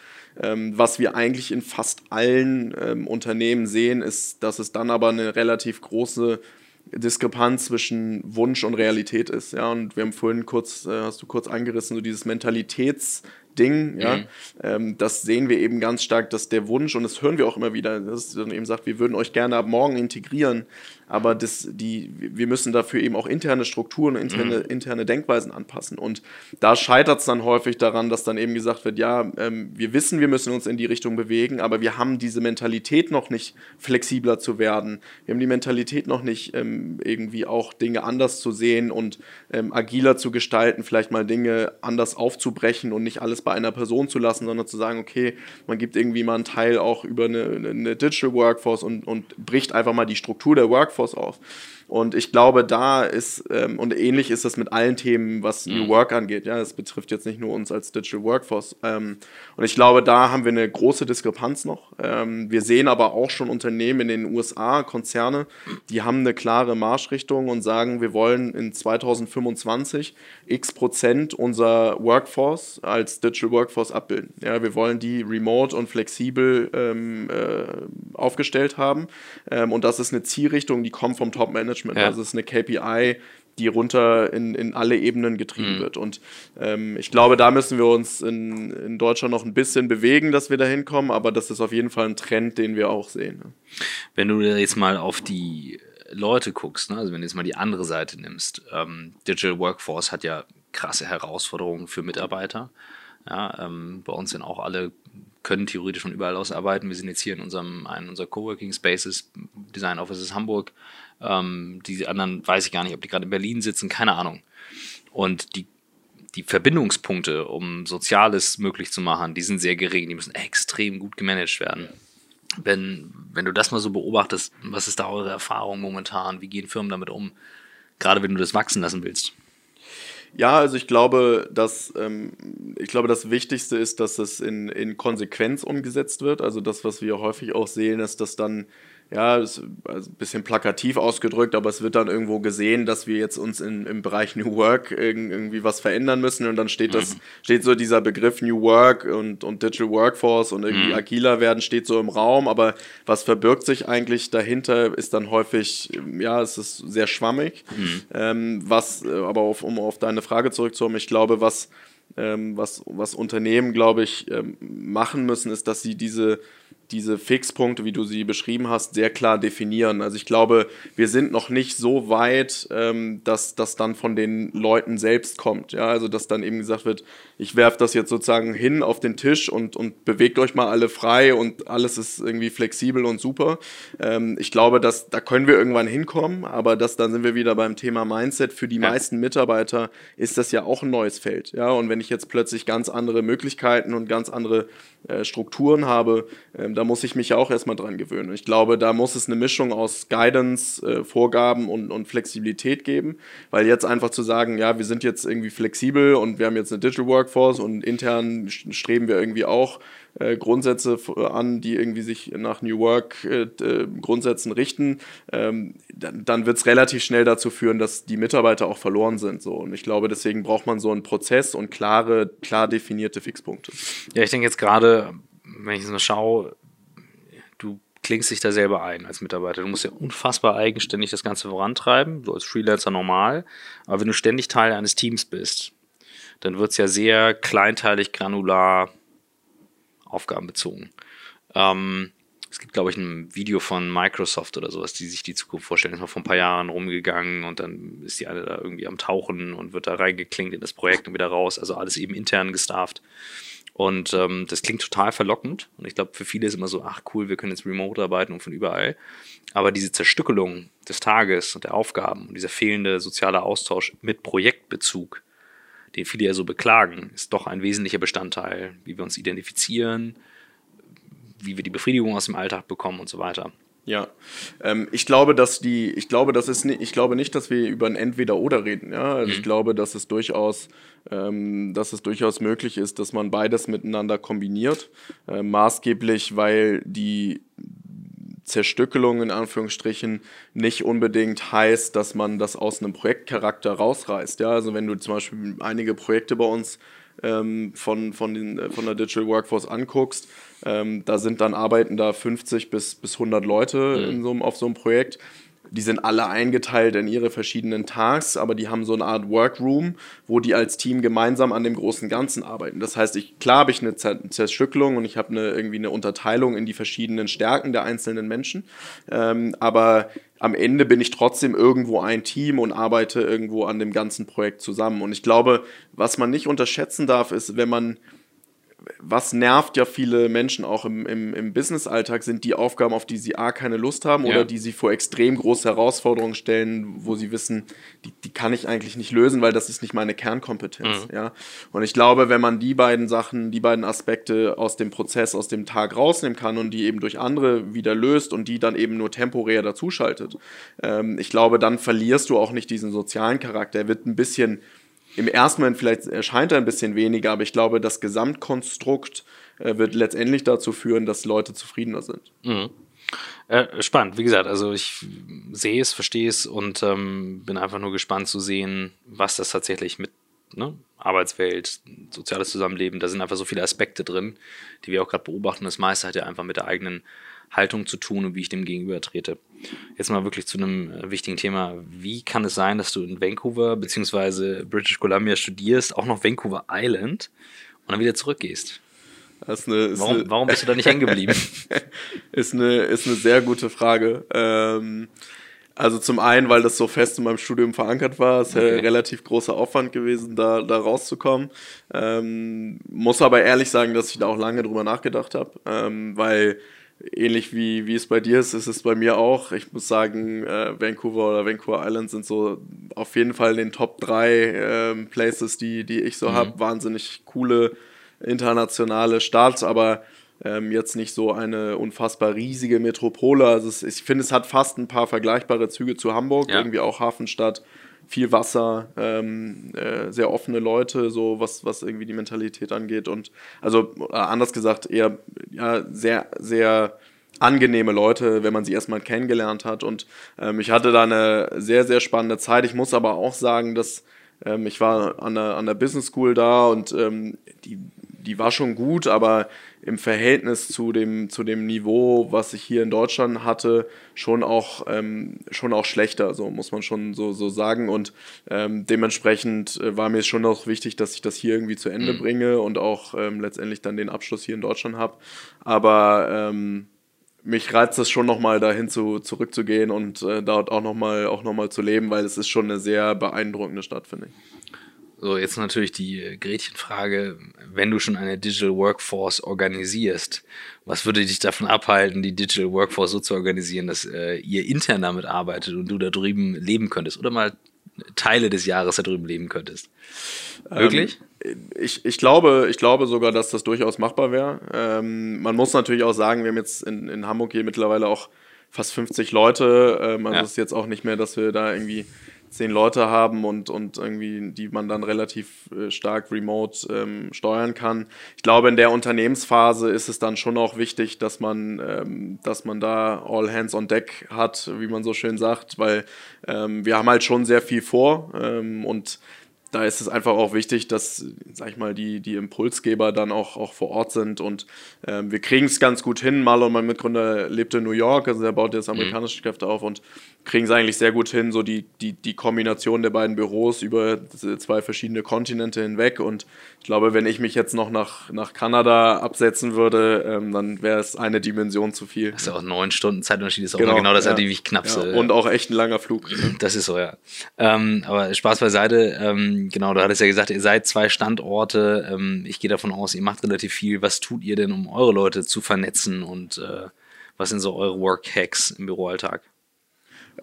Ähm, was wir eigentlich in fast allen ähm, Unternehmen sehen, ist, dass es dann aber eine relativ große Diskrepanz zwischen Wunsch und Realität ist. Ja, und wir haben vorhin kurz, äh, hast du kurz angerissen, so dieses Mentalitäts- Ding, ja, mhm. ähm, das sehen wir eben ganz stark, dass der Wunsch, und das hören wir auch immer wieder, dass dann eben sagt, wir würden euch gerne ab morgen integrieren, aber das, die, wir müssen dafür eben auch interne Strukturen, interne, mhm. interne Denkweisen anpassen. Und da scheitert es dann häufig daran, dass dann eben gesagt wird, ja, ähm, wir wissen, wir müssen uns in die Richtung bewegen, aber wir haben diese Mentalität noch nicht, flexibler zu werden. Wir haben die Mentalität noch nicht, ähm, irgendwie auch Dinge anders zu sehen und ähm, agiler zu gestalten, vielleicht mal Dinge anders aufzubrechen und nicht alles bei einer Person zu lassen, sondern zu sagen, okay, man gibt irgendwie mal einen Teil auch über eine, eine Digital Workforce und, und bricht einfach mal die Struktur der Workforce auf. Und ich glaube, da ist, ähm, und ähnlich ist das mit allen Themen, was New mhm. Work angeht. Ja, das betrifft jetzt nicht nur uns als Digital Workforce. Ähm, und ich glaube, da haben wir eine große Diskrepanz noch. Ähm, wir sehen aber auch schon Unternehmen in den USA, Konzerne, die haben eine klare Marschrichtung und sagen, wir wollen in 2025 x Prozent unserer Workforce als Digital Workforce abbilden. Ja, wir wollen die remote und flexibel ähm, äh, aufgestellt haben. Ähm, und das ist eine Zielrichtung, die kommt vom Top-Management. Management. Ja. Also es ist eine KPI, die runter in, in alle Ebenen getrieben mhm. wird. Und ähm, ich glaube, da müssen wir uns in, in Deutschland noch ein bisschen bewegen, dass wir da hinkommen, aber das ist auf jeden Fall ein Trend, den wir auch sehen. Ne? Wenn du jetzt mal auf die Leute guckst, ne? also wenn du jetzt mal die andere Seite nimmst, ähm, Digital Workforce hat ja krasse Herausforderungen für Mitarbeiter. Ja, ähm, bei uns sind auch alle können theoretisch von überall aus arbeiten. Wir sind jetzt hier in unserem einen unserer Coworking Spaces, Design Offices Hamburg. Ähm, die anderen weiß ich gar nicht, ob die gerade in Berlin sitzen, keine Ahnung. Und die, die Verbindungspunkte, um Soziales möglich zu machen, die sind sehr gering. Die müssen extrem gut gemanagt werden. Wenn, wenn du das mal so beobachtest, was ist da eure Erfahrung momentan? Wie gehen Firmen damit um? Gerade wenn du das wachsen lassen willst. Ja, also ich glaube, dass ähm, ich glaube, das Wichtigste ist, dass es in, in Konsequenz umgesetzt wird. Also das, was wir häufig auch sehen, ist, dass dann ja, ist also ein bisschen plakativ ausgedrückt, aber es wird dann irgendwo gesehen, dass wir jetzt uns in, im Bereich New Work irgendwie was verändern müssen und dann steht das, mhm. steht so dieser Begriff New Work und, und Digital Workforce und irgendwie mhm. agiler werden steht so im Raum, aber was verbirgt sich eigentlich dahinter, ist dann häufig, ja, es ist sehr schwammig. Mhm. Ähm, was, äh, aber auf, um auf deine Frage zurückzukommen, ich glaube, was, ähm, was, was Unternehmen, glaube ich, ähm, machen müssen, ist, dass sie diese diese Fixpunkte, wie du sie beschrieben hast, sehr klar definieren. Also ich glaube, wir sind noch nicht so weit, ähm, dass das dann von den Leuten selbst kommt. Ja, also dass dann eben gesagt wird, ich werfe das jetzt sozusagen hin auf den Tisch und, und bewegt euch mal alle frei und alles ist irgendwie flexibel und super. Ähm, ich glaube, dass da können wir irgendwann hinkommen, aber das, dann sind wir wieder beim Thema Mindset. Für die ja. meisten Mitarbeiter ist das ja auch ein neues Feld. Ja, und wenn ich jetzt plötzlich ganz andere Möglichkeiten und ganz andere äh, Strukturen habe, ähm, da muss ich mich ja auch erstmal dran gewöhnen. Ich glaube, da muss es eine Mischung aus Guidance, äh, Vorgaben und, und Flexibilität geben, weil jetzt einfach zu sagen, ja, wir sind jetzt irgendwie flexibel und wir haben jetzt eine Digital Workforce und intern streben wir irgendwie auch äh, Grundsätze an, die irgendwie sich nach New Work äh, Grundsätzen richten, ähm, dann, dann wird es relativ schnell dazu führen, dass die Mitarbeiter auch verloren sind. So. Und ich glaube, deswegen braucht man so einen Prozess und klare, klar definierte Fixpunkte. Ja, ich denke jetzt gerade, wenn ich es mal schaue, du klingst dich da selber ein als Mitarbeiter. Du musst ja unfassbar eigenständig das Ganze vorantreiben, so als Freelancer normal. Aber wenn du ständig Teil eines Teams bist, dann wird es ja sehr kleinteilig, granular, aufgabenbezogen. Ähm, es gibt, glaube ich, ein Video von Microsoft oder sowas, die sich die Zukunft vorstellen. Ist mal vor ein paar Jahren rumgegangen und dann ist die eine da irgendwie am Tauchen und wird da reingeklingt in das Projekt und wieder raus. Also alles eben intern gestafft. Und ähm, das klingt total verlockend. Und ich glaube, für viele ist immer so, ach cool, wir können jetzt remote arbeiten und von überall. Aber diese Zerstückelung des Tages und der Aufgaben und dieser fehlende soziale Austausch mit Projektbezug, den viele ja so beklagen, ist doch ein wesentlicher Bestandteil, wie wir uns identifizieren, wie wir die Befriedigung aus dem Alltag bekommen und so weiter. Ja, ähm, ich glaube, dass die, ich glaube, das ist, ich glaube nicht, dass wir über ein Entweder-Oder reden. Ja, also mhm. ich glaube, dass es durchaus, ähm, dass es durchaus möglich ist, dass man beides miteinander kombiniert, äh, maßgeblich, weil die Zerstückelung in Anführungsstrichen nicht unbedingt heißt, dass man das aus einem Projektcharakter rausreißt. Ja, also wenn du zum Beispiel einige Projekte bei uns ähm, von, von, den, äh, von der Digital Workforce anguckst, ähm, da sind dann arbeiten da 50 bis, bis 100 Leute mhm. in so, auf so einem Projekt die sind alle eingeteilt in ihre verschiedenen Tasks, aber die haben so eine Art Workroom, wo die als Team gemeinsam an dem großen Ganzen arbeiten. Das heißt, ich, klar habe ich eine Zerstückelung und ich habe eine, irgendwie eine Unterteilung in die verschiedenen Stärken der einzelnen Menschen, ähm, aber am Ende bin ich trotzdem irgendwo ein Team und arbeite irgendwo an dem ganzen Projekt zusammen. Und ich glaube, was man nicht unterschätzen darf, ist, wenn man was nervt ja viele Menschen auch im, im, im Business-Alltag, sind die Aufgaben, auf die sie A, keine Lust haben ja. oder die sie vor extrem große Herausforderungen stellen, wo sie wissen, die, die kann ich eigentlich nicht lösen, weil das ist nicht meine Kernkompetenz. Mhm. Ja? Und ich glaube, wenn man die beiden Sachen, die beiden Aspekte aus dem Prozess, aus dem Tag rausnehmen kann und die eben durch andere wieder löst und die dann eben nur temporär dazuschaltet, ähm, ich glaube, dann verlierst du auch nicht diesen sozialen Charakter. Er wird ein bisschen im ersten Moment vielleicht erscheint er ein bisschen weniger, aber ich glaube, das Gesamtkonstrukt äh, wird letztendlich dazu führen, dass Leute zufriedener sind. Mhm. Äh, spannend, wie gesagt, also ich sehe es, verstehe es und ähm, bin einfach nur gespannt zu sehen, was das tatsächlich mit ne, Arbeitswelt, soziales Zusammenleben, da sind einfach so viele Aspekte drin, die wir auch gerade beobachten. Das meiste hat ja einfach mit der eigenen Haltung zu tun und wie ich dem gegenüber trete. Jetzt mal wirklich zu einem äh, wichtigen Thema. Wie kann es sein, dass du in Vancouver bzw. British Columbia studierst, auch noch Vancouver Island und dann wieder zurückgehst? Eine, warum, eine, warum, bist du da nicht hängen geblieben? <laughs> ist, eine, ist eine sehr gute Frage. Ähm, Also zum einen, weil das so fest in meinem Studium verankert war, es okay. relativ großer Aufwand gewesen, da, da rauszukommen. Ähm, muss aber ehrlich sagen, dass ich da auch lange drüber nachgedacht habe, ähm, weil ähnlich wie, wie es bei dir ist, ist es bei mir auch. Ich muss sagen, äh, Vancouver oder Vancouver Island sind so auf jeden Fall in den Top 3 äh, Places, die, die ich so mhm. habe. Wahnsinnig coole internationale Stadt, aber ähm, jetzt nicht so eine unfassbar riesige Metropole. Also es, ich finde, es hat fast ein paar vergleichbare Züge zu Hamburg, ja. irgendwie auch Hafenstadt viel Wasser, ähm, äh, sehr offene Leute, so was, was irgendwie die Mentalität angeht. Und also äh, anders gesagt, eher ja, sehr, sehr angenehme Leute, wenn man sie erstmal kennengelernt hat. Und ähm, ich hatte da eine sehr, sehr spannende Zeit. Ich muss aber auch sagen, dass ähm, ich war an der, an der Business School da und ähm, die, die war schon gut, aber im Verhältnis zu dem, zu dem Niveau, was ich hier in Deutschland hatte, schon auch, ähm, schon auch schlechter, so muss man schon so, so sagen. Und ähm, dementsprechend äh, war mir schon noch wichtig, dass ich das hier irgendwie zu Ende mhm. bringe und auch ähm, letztendlich dann den Abschluss hier in Deutschland habe. Aber ähm, mich reizt es schon nochmal dahin zu, zurückzugehen und äh, dort auch nochmal auch noch zu leben, weil es ist schon eine sehr beeindruckende Stadt, finde ich. So, jetzt natürlich die äh, Gretchenfrage, wenn du schon eine Digital Workforce organisierst, was würde dich davon abhalten, die Digital Workforce so zu organisieren, dass äh, ihr intern damit arbeitet und du da drüben leben könntest oder mal Teile des Jahres da drüben leben könntest? Wirklich? Ähm, ich, ich, glaube, ich glaube sogar, dass das durchaus machbar wäre. Ähm, man muss natürlich auch sagen, wir haben jetzt in, in Hamburg hier mittlerweile auch fast 50 Leute. Ähm, also ja. ist jetzt auch nicht mehr, dass wir da irgendwie zehn Leute haben und, und irgendwie, die man dann relativ äh, stark remote ähm, steuern kann. Ich glaube, in der Unternehmensphase ist es dann schon auch wichtig, dass man, ähm, dass man da all hands on deck hat, wie man so schön sagt, weil ähm, wir haben halt schon sehr viel vor ähm, und da ist es einfach auch wichtig, dass, sag ich mal, die, die Impulsgeber dann auch, auch vor Ort sind. Und ähm, wir kriegen es ganz gut hin. Marlon, mein Mitgründer, lebt in New York, also er baut jetzt mhm. amerikanische. Kräfte auf und kriegen es eigentlich sehr gut hin, so die, die, die Kombination der beiden Büros über zwei verschiedene Kontinente hinweg. Und ich glaube, wenn ich mich jetzt noch nach, nach Kanada absetzen würde, ähm, dann wäre es eine Dimension zu viel. Das ist ja auch neun Stunden Zeitunterschied, ist auch genau, genau das ja. natürlich knappste. Ja, und auch echt ein langer Flug. <laughs> Das ist so, ja. Ähm, aber Spaß beiseite. Ähm, genau, du hattest ja gesagt, ihr seid zwei Standorte. Ähm, ich gehe davon aus, ihr macht relativ viel. Was tut ihr denn, um eure Leute zu vernetzen und äh, was sind so eure Work-Hacks im Büroalltag?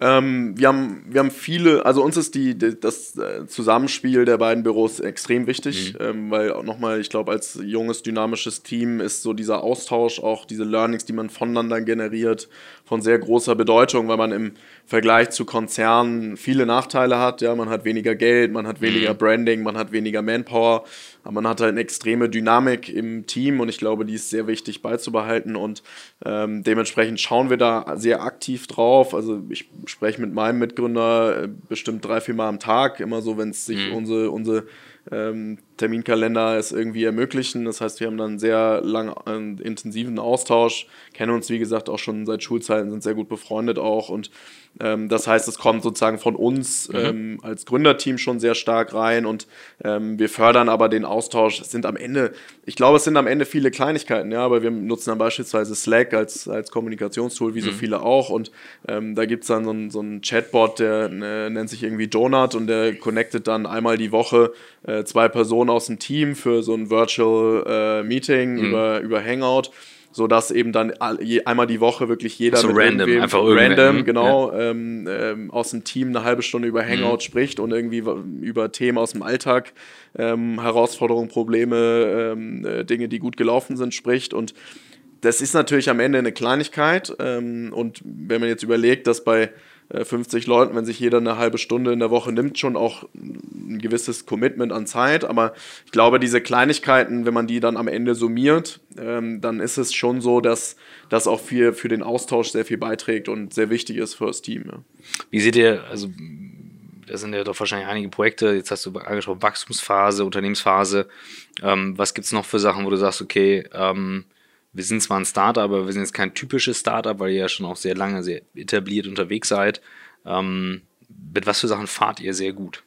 Ähm, wir, haben, wir haben viele, also uns ist die, die das äh, Zusammenspiel der beiden Büros extrem wichtig, mhm. ähm, weil auch nochmal, ich glaube, als junges, dynamisches Team ist so dieser Austausch, auch diese Learnings, die man voneinander generiert, von sehr großer Bedeutung, weil man im Vergleich zu Konzernen viele Nachteile hat. Ja, man hat weniger Geld, man hat weniger mhm. Branding, man hat weniger Manpower, aber man hat halt eine extreme Dynamik im Team und ich glaube, die ist sehr wichtig beizubehalten und ähm, dementsprechend schauen wir da sehr aktiv drauf. Also ich spreche mit meinem Mitgründer äh, bestimmt drei, vier Mal am Tag, immer so, wenn es sich mhm. unsere, unsere ähm, Terminkalender es irgendwie ermöglichen. Das heißt, wir haben dann einen sehr lang äh, intensiven Austausch, kennen uns wie gesagt auch schon seit Schulzeiten, sind sehr gut befreundet auch und ähm, das heißt, es kommt sozusagen von uns mhm. ähm, als Gründerteam schon sehr stark rein und ähm, wir fördern aber den Austausch. Es sind am Ende, ich glaube, es sind am Ende viele Kleinigkeiten, ja, aber wir nutzen dann beispielsweise Slack als, als Kommunikationstool, wie mhm. so viele auch. Und ähm, da gibt es dann so einen so Chatbot, der äh, nennt sich irgendwie Donut und der connectet dann einmal die Woche äh, zwei Personen aus dem Team für so ein Virtual äh, Meeting mhm. über, über Hangout so dass eben dann einmal die Woche wirklich jeder so random, einfach random, genau, ja. ähm, ähm, aus dem Team eine halbe Stunde über Hangout mhm. spricht und irgendwie über Themen aus dem Alltag, ähm, Herausforderungen, Probleme, ähm, äh, Dinge, die gut gelaufen sind, spricht und das ist natürlich am Ende eine Kleinigkeit ähm, und wenn man jetzt überlegt, dass bei 50 äh, Leuten, wenn sich jeder eine halbe Stunde in der Woche nimmt, schon auch ein gewisses Commitment an Zeit. Aber ich glaube, diese Kleinigkeiten, wenn man die dann am Ende summiert, ähm, dann ist es schon so, dass das auch für, für den Austausch sehr viel beiträgt und sehr wichtig ist für das Team. Ja. Wie seht ihr, also da sind ja doch wahrscheinlich einige Projekte, jetzt hast du angesprochen, Wachstumsphase, Unternehmensphase. Ähm, was gibt es noch für Sachen, wo du sagst, okay, ähm, wir sind zwar ein Startup, aber wir sind jetzt kein typisches Startup, weil ihr ja schon auch sehr lange, sehr etabliert unterwegs seid. Ähm, mit was für Sachen fahrt ihr sehr gut?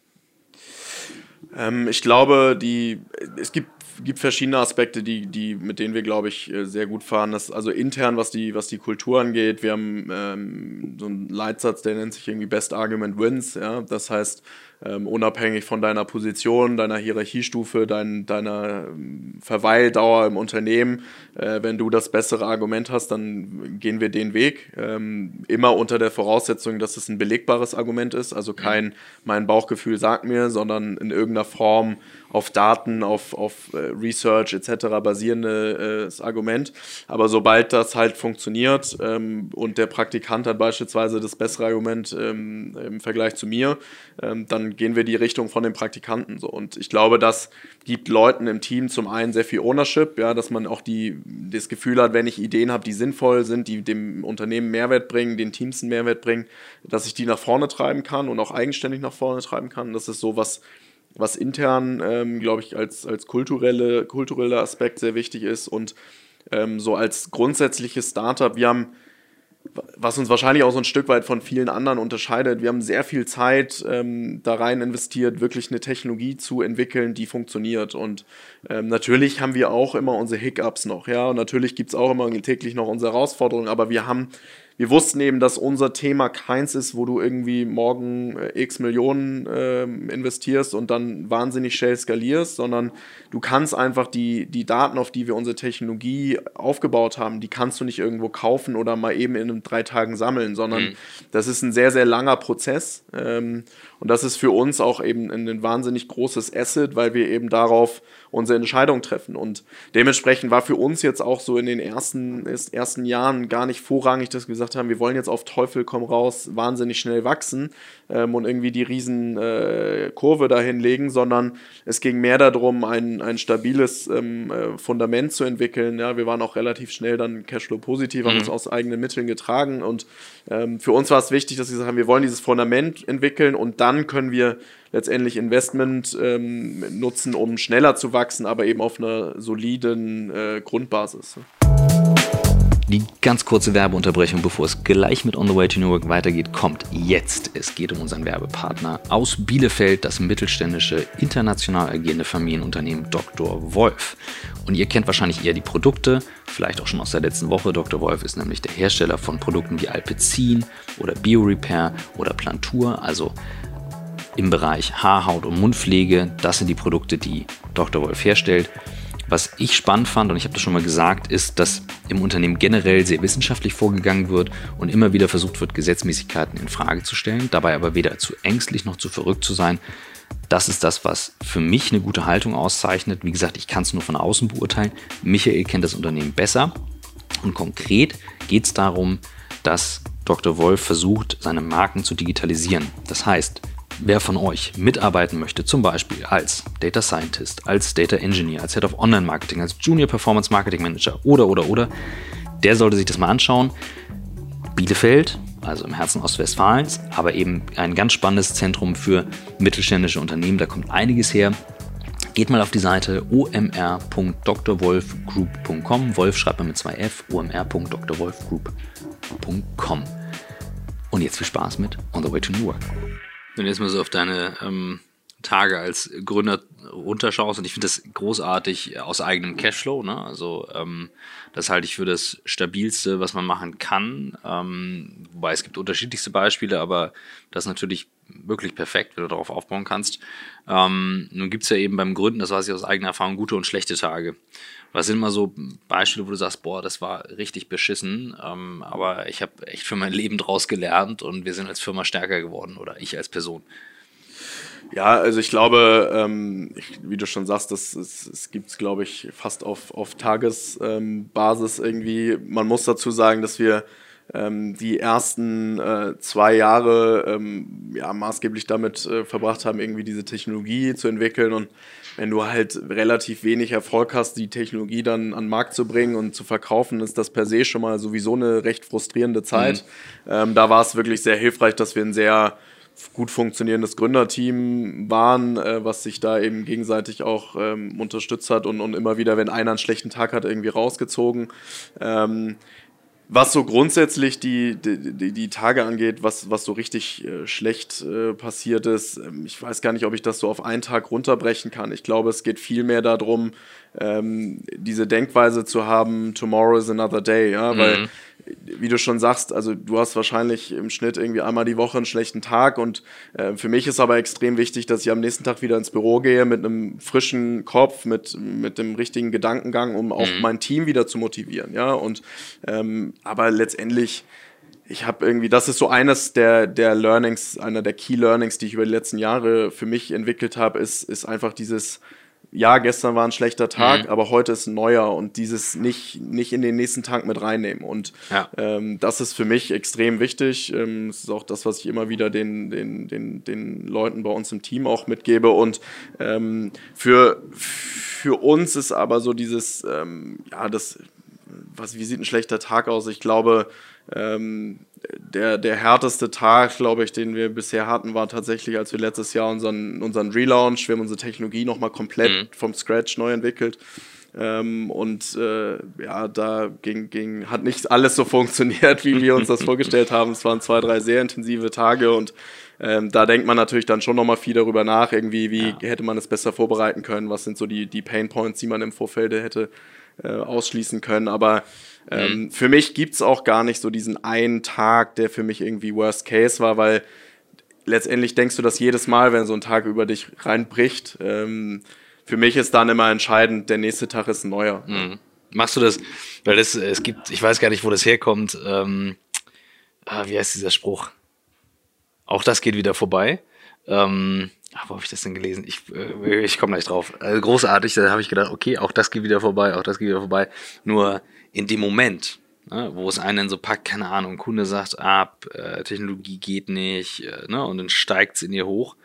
Ähm, ich glaube, die, es gibt gibt verschiedene Aspekte, die, die, mit denen wir, glaube ich, äh, sehr gut fahren. Das, also intern, was die, was die Kultur angeht, wir haben ähm, so einen Leitsatz, der nennt sich irgendwie Best Argument Wins. Ja? Das heißt, ähm, unabhängig von deiner Position, deiner Hierarchiestufe, dein, deiner ähm, Verweildauer im Unternehmen. Äh, wenn du das bessere Argument hast, dann gehen wir den Weg. Ähm, immer unter der Voraussetzung, dass es ein belegbares Argument ist, also kein mein Bauchgefühl sagt mir, sondern in irgendeiner Form auf Daten, auf, auf äh, Research etc. basierendes äh, Argument. Aber sobald das halt funktioniert ähm, und der Praktikant hat beispielsweise das bessere Argument ähm, im Vergleich zu mir, ähm, gehen wir die Richtung von den Praktikanten so. Und ich glaube, das gibt Leuten im Team zum einen sehr viel Ownership, ja, dass man auch die, das Gefühl hat, wenn ich Ideen habe, die sinnvoll sind, die dem Unternehmen Mehrwert bringen, den Teams einen Mehrwert bringen, dass ich die nach vorne treiben kann und auch eigenständig nach vorne treiben kann. Das ist so was, was intern, ähm, glaube ich, als, als kulturelle, kultureller Aspekt sehr wichtig ist und ähm, so als grundsätzliches Startup, wir haben, was uns wahrscheinlich auch so ein Stück weit von vielen anderen unterscheidet, wir haben sehr viel Zeit ähm, da rein investiert, wirklich eine Technologie zu entwickeln, die funktioniert. Und ähm, natürlich haben wir auch immer unsere Hiccups noch, ja, und natürlich gibt es auch immer täglich noch unsere Herausforderungen, aber wir haben wir wussten eben, dass unser Thema keins ist, wo du irgendwie morgen äh, x Millionen äh, investierst und dann wahnsinnig schnell skalierst, sondern du kannst einfach die, die Daten, auf die wir unsere Technologie aufgebaut haben, die kannst du nicht irgendwo kaufen oder mal eben in drei Tagen sammeln, sondern mhm. das ist ein sehr, sehr langer Prozess. Ähm, und das ist für uns auch eben ein wahnsinnig großes Asset, weil wir eben darauf unsere Entscheidung treffen. Und dementsprechend war für uns jetzt auch so in den ersten, ersten Jahren gar nicht vorrangig, dass wir gesagt haben, wir wollen jetzt auf Teufel komm raus wahnsinnig schnell wachsen ähm, und irgendwie die riesen äh, Kurve dahin legen, sondern es ging mehr darum, ein, ein stabiles ähm, äh, Fundament zu entwickeln. Ja, wir waren auch relativ schnell dann Cashflow positiv, haben mhm. uns aus eigenen Mitteln getragen und ähm, für uns war es wichtig, dass wir gesagt haben, wir wollen dieses Fundament entwickeln und dann können wir letztendlich Investment ähm, nutzen, um schneller zu wachsen, aber eben auf einer soliden äh, Grundbasis. Die ganz kurze Werbeunterbrechung, bevor es gleich mit On the Way to New York weitergeht, kommt jetzt. Es geht um unseren Werbepartner aus Bielefeld, das mittelständische, international agierende Familienunternehmen Dr. Wolf. Und ihr kennt wahrscheinlich eher die Produkte, vielleicht auch schon aus der letzten Woche. Dr. Wolf ist nämlich der Hersteller von Produkten wie Alpecin oder BioRepair oder Plantur, also im Bereich Haar, Haut und Mundpflege. Das sind die Produkte, die Dr. Wolf herstellt. Was ich spannend fand, und ich habe das schon mal gesagt, ist, dass im Unternehmen generell sehr wissenschaftlich vorgegangen wird und immer wieder versucht wird, Gesetzmäßigkeiten in Frage zu stellen, dabei aber weder zu ängstlich noch zu verrückt zu sein. Das ist das, was für mich eine gute Haltung auszeichnet. Wie gesagt, ich kann es nur von außen beurteilen. Michael kennt das Unternehmen besser. Und konkret geht es darum, dass Dr. Wolf versucht, seine Marken zu digitalisieren. Das heißt, Wer von euch mitarbeiten möchte, zum Beispiel als Data Scientist, als Data Engineer, als Head of Online Marketing, als Junior Performance Marketing Manager oder, oder, oder, der sollte sich das mal anschauen. Bielefeld, also im Herzen Ostwestfalens, aber eben ein ganz spannendes Zentrum für mittelständische Unternehmen. Da kommt einiges her. Geht mal auf die Seite omr.drwolfgroup.com. Wolf schreibt man mit zwei F, omr.drwolfgroup.com. Und jetzt viel Spaß mit On the Way to New York. Wenn du jetzt mal so auf deine ähm, Tage als Gründer runterschaust, und ich finde das großartig aus eigenem Cashflow, ne? also ähm, das halte ich für das stabilste, was man machen kann, ähm, wobei es gibt unterschiedlichste Beispiele, aber das ist natürlich wirklich perfekt, wenn du darauf aufbauen kannst. Ähm, nun gibt es ja eben beim Gründen, das weiß ich aus eigener Erfahrung, gute und schlechte Tage. Was sind mal so Beispiele, wo du sagst, boah, das war richtig beschissen, ähm, aber ich habe echt für mein Leben draus gelernt und wir sind als Firma stärker geworden oder ich als Person? Ja, also ich glaube, ähm, ich, wie du schon sagst, das, das, das gibt es, glaube ich, fast auf, auf Tagesbasis ähm, irgendwie. Man muss dazu sagen, dass wir ähm, die ersten äh, zwei Jahre ähm, ja, maßgeblich damit äh, verbracht haben, irgendwie diese Technologie zu entwickeln. Und wenn du halt relativ wenig Erfolg hast, die Technologie dann an den Markt zu bringen und zu verkaufen, ist das per se schon mal sowieso eine recht frustrierende Zeit. Mhm. Ähm, da war es wirklich sehr hilfreich, dass wir ein sehr gut funktionierendes Gründerteam waren, äh, was sich da eben gegenseitig auch ähm, unterstützt hat und, und immer wieder, wenn einer einen schlechten Tag hat, irgendwie rausgezogen. Ähm, was so grundsätzlich die, die, die, Tage angeht, was, was so richtig äh, schlecht äh, passiert ist, ähm, ich weiß gar nicht, ob ich das so auf einen Tag runterbrechen kann. Ich glaube, es geht viel mehr darum, ähm, diese Denkweise zu haben, tomorrow is another day, ja, weil mhm wie du schon sagst, also du hast wahrscheinlich im Schnitt irgendwie einmal die Woche einen schlechten Tag und äh, für mich ist aber extrem wichtig, dass ich am nächsten Tag wieder ins Büro gehe mit einem frischen Kopf, mit, mit dem richtigen Gedankengang, um auch mhm. mein Team wieder zu motivieren, ja, und ähm, aber letztendlich ich habe irgendwie, das ist so eines der, der Learnings, einer der Key Learnings, die ich über die letzten Jahre für mich entwickelt habe, ist, ist einfach dieses, ja, gestern war ein schlechter Tag, mhm. aber heute ist ein neuer und dieses nicht, nicht in den nächsten Tag mit reinnehmen. Und ja. ähm, das ist für mich extrem wichtig. Ähm, das ist auch das, was ich immer wieder den, den, den, den Leuten bei uns im Team auch mitgebe. Und ähm, für, für uns ist aber so dieses, ähm, ja, das, was, wie sieht ein schlechter Tag aus? Ich glaube, ähm, der, der härteste Tag, glaube ich, den wir bisher hatten, war tatsächlich, als wir letztes Jahr unseren, unseren Relaunch, wir haben unsere Technologie nochmal komplett mhm. vom Scratch neu entwickelt. Ähm, und äh, ja, da ging, ging, hat nicht alles so funktioniert, wie wir uns das <laughs> vorgestellt haben. Es waren zwei, drei sehr intensive Tage und ähm, da denkt man natürlich dann schon nochmal viel darüber nach, irgendwie, wie ja. hätte man es besser vorbereiten können, was sind so die, die Pain Points, die man im Vorfeld hätte äh, ausschließen können. Aber ähm, mhm. Für mich gibt es auch gar nicht so diesen einen Tag, der für mich irgendwie Worst Case war, weil letztendlich denkst du das jedes Mal, wenn so ein Tag über dich reinbricht. Ähm, für mich ist dann immer entscheidend, der nächste Tag ist ein neuer. Mhm. Machst du das, weil das, es gibt, ich weiß gar nicht, wo das herkommt, ähm, ah, wie heißt dieser Spruch? Auch das geht wieder vorbei. Ähm, ach, wo habe ich das denn gelesen? Ich, äh, ich komme gleich drauf. Also großartig, da habe ich gedacht, okay, auch das geht wieder vorbei, auch das geht wieder vorbei. Nur in dem Moment, ne, wo es einen so packt, keine Ahnung, Kunde sagt ab, äh, Technologie geht nicht, äh, ne, und dann steigt es in ihr hoch.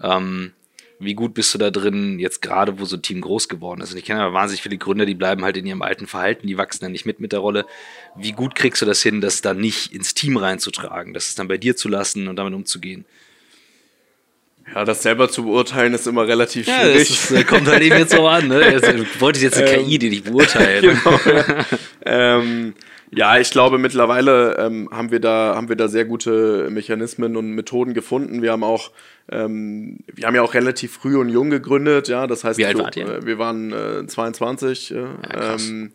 Ähm, wie gut bist du da drin, jetzt gerade, wo so ein Team groß geworden ist? Und ich kenne aber wahnsinnig viele Gründer, die bleiben halt in ihrem alten Verhalten, die wachsen dann nicht mit mit der Rolle. Wie gut kriegst du das hin, das dann nicht ins Team reinzutragen, das es dann bei dir zu lassen und damit umzugehen? Ja, das selber zu beurteilen ist immer relativ ja, schwierig. Das ist, kommt halt eben jetzt so an. Ne? Also, du wolltest jetzt eine ähm, KI, die dich beurteilt. <laughs> genau, ja. ähm, ja, ich glaube, mittlerweile ähm, haben, wir da, haben wir da sehr gute Mechanismen und Methoden gefunden. Wir haben auch, ähm, wir haben ja auch relativ früh und jung gegründet. Ja, das heißt, Wie alt wart ihr? Äh, wir waren äh, 22. Äh, ja, ähm,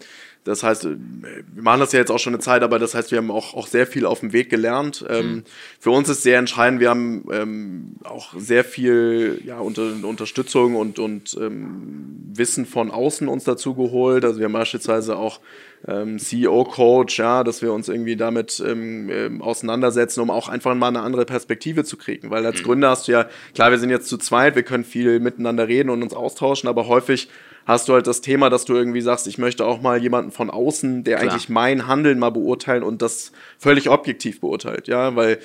das heißt, wir machen das ja jetzt auch schon eine Zeit, aber das heißt, wir haben auch, auch sehr viel auf dem Weg gelernt. Ähm, mhm. Für uns ist sehr entscheidend, wir haben ähm, auch sehr viel ja, unter, Unterstützung und, und ähm, Wissen von außen uns dazu geholt. Also wir haben beispielsweise auch ähm, CEO-Coach, ja, dass wir uns irgendwie damit ähm, ähm, auseinandersetzen, um auch einfach mal eine andere Perspektive zu kriegen. Weil als mhm. Gründer hast du ja, klar, wir sind jetzt zu zweit, wir können viel miteinander reden und uns austauschen, aber häufig hast du halt das Thema, dass du irgendwie sagst, ich möchte auch mal jemanden von außen, der Klar. eigentlich mein Handeln mal beurteilen und das völlig objektiv beurteilt, ja, weil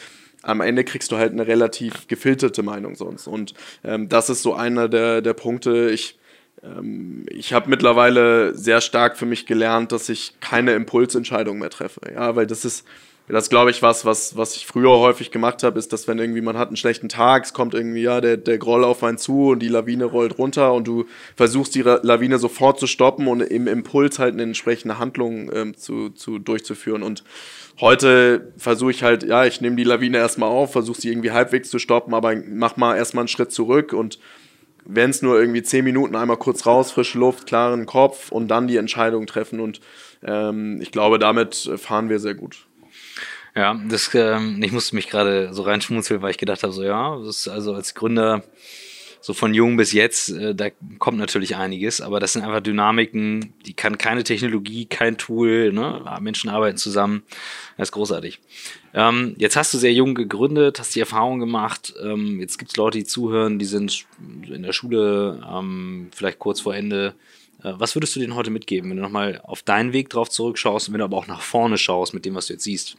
am Ende kriegst du halt eine relativ gefilterte Meinung sonst. Und ähm, das ist so einer der, der Punkte. Ich, ähm, ich habe mittlerweile sehr stark für mich gelernt, dass ich keine Impulsentscheidung mehr treffe. Ja, weil das ist, das glaube ich was, was, was ich früher häufig gemacht habe, ist, dass wenn irgendwie man hat einen schlechten Tag, es kommt irgendwie ja der, der Groll auf einen zu und die Lawine rollt runter und du versuchst die Lawine sofort zu stoppen und im Impuls halt eine entsprechende Handlung ähm, zu, zu, durchzuführen. Und heute versuche ich halt, ja, ich nehme die Lawine erstmal auf, versuche sie irgendwie halbwegs zu stoppen, aber mach mal erstmal einen Schritt zurück und wenn es nur irgendwie zehn Minuten einmal kurz raus, frische Luft, klaren Kopf und dann die Entscheidung treffen. Und ähm, ich glaube, damit fahren wir sehr gut. Ja, das, ähm, ich musste mich gerade so reinschmunzeln, weil ich gedacht habe, so ja, das ist also als Gründer so von jung bis jetzt, äh, da kommt natürlich einiges, aber das sind einfach Dynamiken, die kann keine Technologie, kein Tool, ne? Menschen arbeiten zusammen, das ist großartig. Ähm, jetzt hast du sehr jung gegründet, hast die Erfahrung gemacht, ähm, jetzt gibt es Leute, die zuhören, die sind in der Schule, ähm, vielleicht kurz vor Ende. Äh, was würdest du denen heute mitgeben, wenn du nochmal auf deinen Weg drauf zurückschaust und wenn du aber auch nach vorne schaust mit dem, was du jetzt siehst?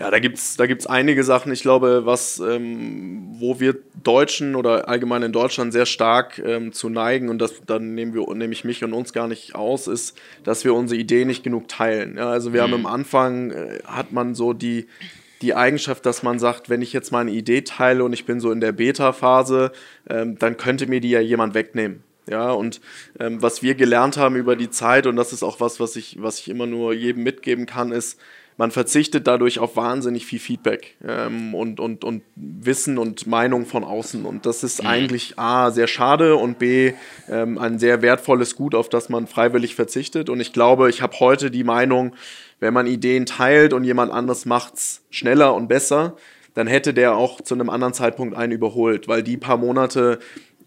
Ja, da gibt es da gibt's einige Sachen. Ich glaube, was, ähm, wo wir Deutschen oder allgemein in Deutschland sehr stark ähm, zu neigen, und das dann nehmen wir, nehme ich mich und uns gar nicht aus, ist, dass wir unsere Idee nicht genug teilen. Ja, also wir mhm. haben am Anfang, äh, hat man so die, die Eigenschaft, dass man sagt, wenn ich jetzt meine Idee teile und ich bin so in der Beta-Phase, ähm, dann könnte mir die ja jemand wegnehmen. Ja, und ähm, was wir gelernt haben über die Zeit, und das ist auch was, was ich, was ich immer nur jedem mitgeben kann, ist, man verzichtet dadurch auf wahnsinnig viel Feedback ähm, und, und, und Wissen und Meinung von außen. Und das ist mhm. eigentlich A, sehr schade und B, ähm, ein sehr wertvolles Gut, auf das man freiwillig verzichtet. Und ich glaube, ich habe heute die Meinung, wenn man Ideen teilt und jemand anderes macht es schneller und besser, dann hätte der auch zu einem anderen Zeitpunkt einen überholt, weil die paar Monate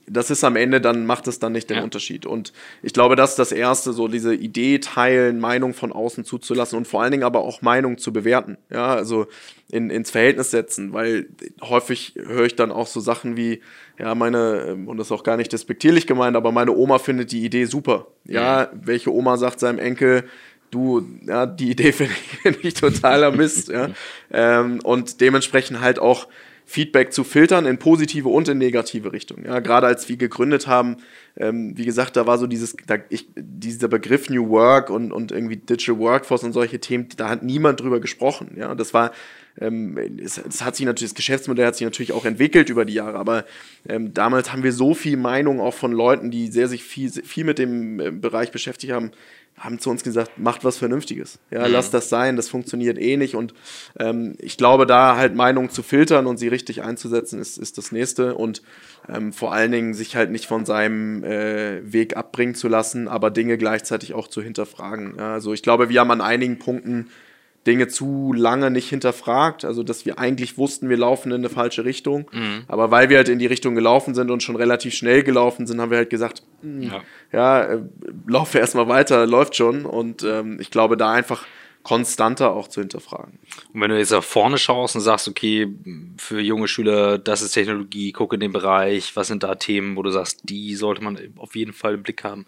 das ist am Ende, dann macht es dann nicht den ja. Unterschied. Und ich glaube, das ist das Erste, so diese Idee teilen, Meinung von außen zuzulassen und vor allen Dingen aber auch Meinung zu bewerten. Ja, also in, ins Verhältnis setzen, weil häufig höre ich dann auch so Sachen wie, ja, meine, ähm, und das ist auch gar nicht despektierlich gemeint, aber meine Oma findet die Idee super. Ja, mhm. welche Oma sagt seinem Enkel, du, ja, die Idee <laughs> finde ich, find ich totaler Mist, ja. <laughs> Ähm, und dementsprechend halt auch Feedback zu filtern in positive und in negative Richtung. Ja, gerade als wir gegründet haben, ähm, wie gesagt, da war so dieses, da, ich, dieser Begriff New Work und, und irgendwie Digital Workforce und solche Themen, da hat niemand drüber gesprochen. Ja, das war, ähm, es, es, hat sich natürlich, das Geschäftsmodell hat sich natürlich auch entwickelt über die Jahre, aber ähm, damals haben wir so viel Meinung auch von Leuten, die sehr sich viel, viel mit dem äh, Bereich beschäftigt haben, haben zu uns gesagt, macht was Vernünftiges. Ja, mhm. lasst das sein, das funktioniert eh nicht. Und ähm, ich glaube, da halt Meinungen zu filtern und sie richtig einzusetzen, ist, ist das nächste. Und ähm, vor allen Dingen sich halt nicht von seinem äh, Weg abbringen zu lassen, aber Dinge gleichzeitig auch zu hinterfragen. Ja, also ich glaube, wir haben an einigen Punkten Dinge zu lange nicht hinterfragt, also dass wir eigentlich wussten, wir laufen in eine falsche Richtung, mhm. aber weil wir halt in die Richtung gelaufen sind und schon relativ schnell gelaufen sind, haben wir halt gesagt, hm, ja, ja äh, laufe erstmal weiter, läuft schon und ähm, ich glaube, da einfach konstanter auch zu hinterfragen. Und wenn du jetzt nach vorne schaust und sagst, okay, für junge Schüler, das ist Technologie, guck in den Bereich, was sind da Themen, wo du sagst, die sollte man auf jeden Fall im Blick haben?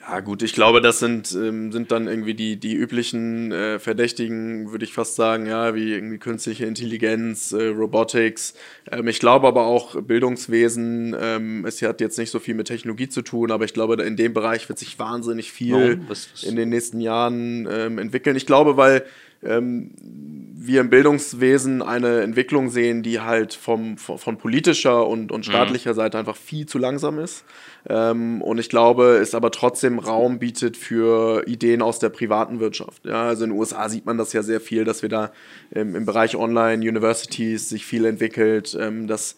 Ja, gut, ich glaube, das sind, ähm, sind dann irgendwie die, die üblichen äh, Verdächtigen, würde ich fast sagen, ja, wie irgendwie künstliche Intelligenz, äh, Robotics. Ähm, ich glaube aber auch Bildungswesen, ähm, es hat jetzt nicht so viel mit Technologie zu tun, aber ich glaube, in dem Bereich wird sich wahnsinnig viel in den nächsten Jahren ähm, entwickeln. Ich glaube, weil ähm, wir im Bildungswesen eine Entwicklung sehen, die halt vom, von politischer und, und mhm. staatlicher mhm. Seite einfach viel zu langsam ist. Ähm, und ich glaube, es aber trotzdem Raum bietet für Ideen aus der privaten Wirtschaft. Ja, also in den USA sieht man das ja sehr viel, dass wir da ähm, im Bereich Online-Universities sich viel entwickelt, ähm, dass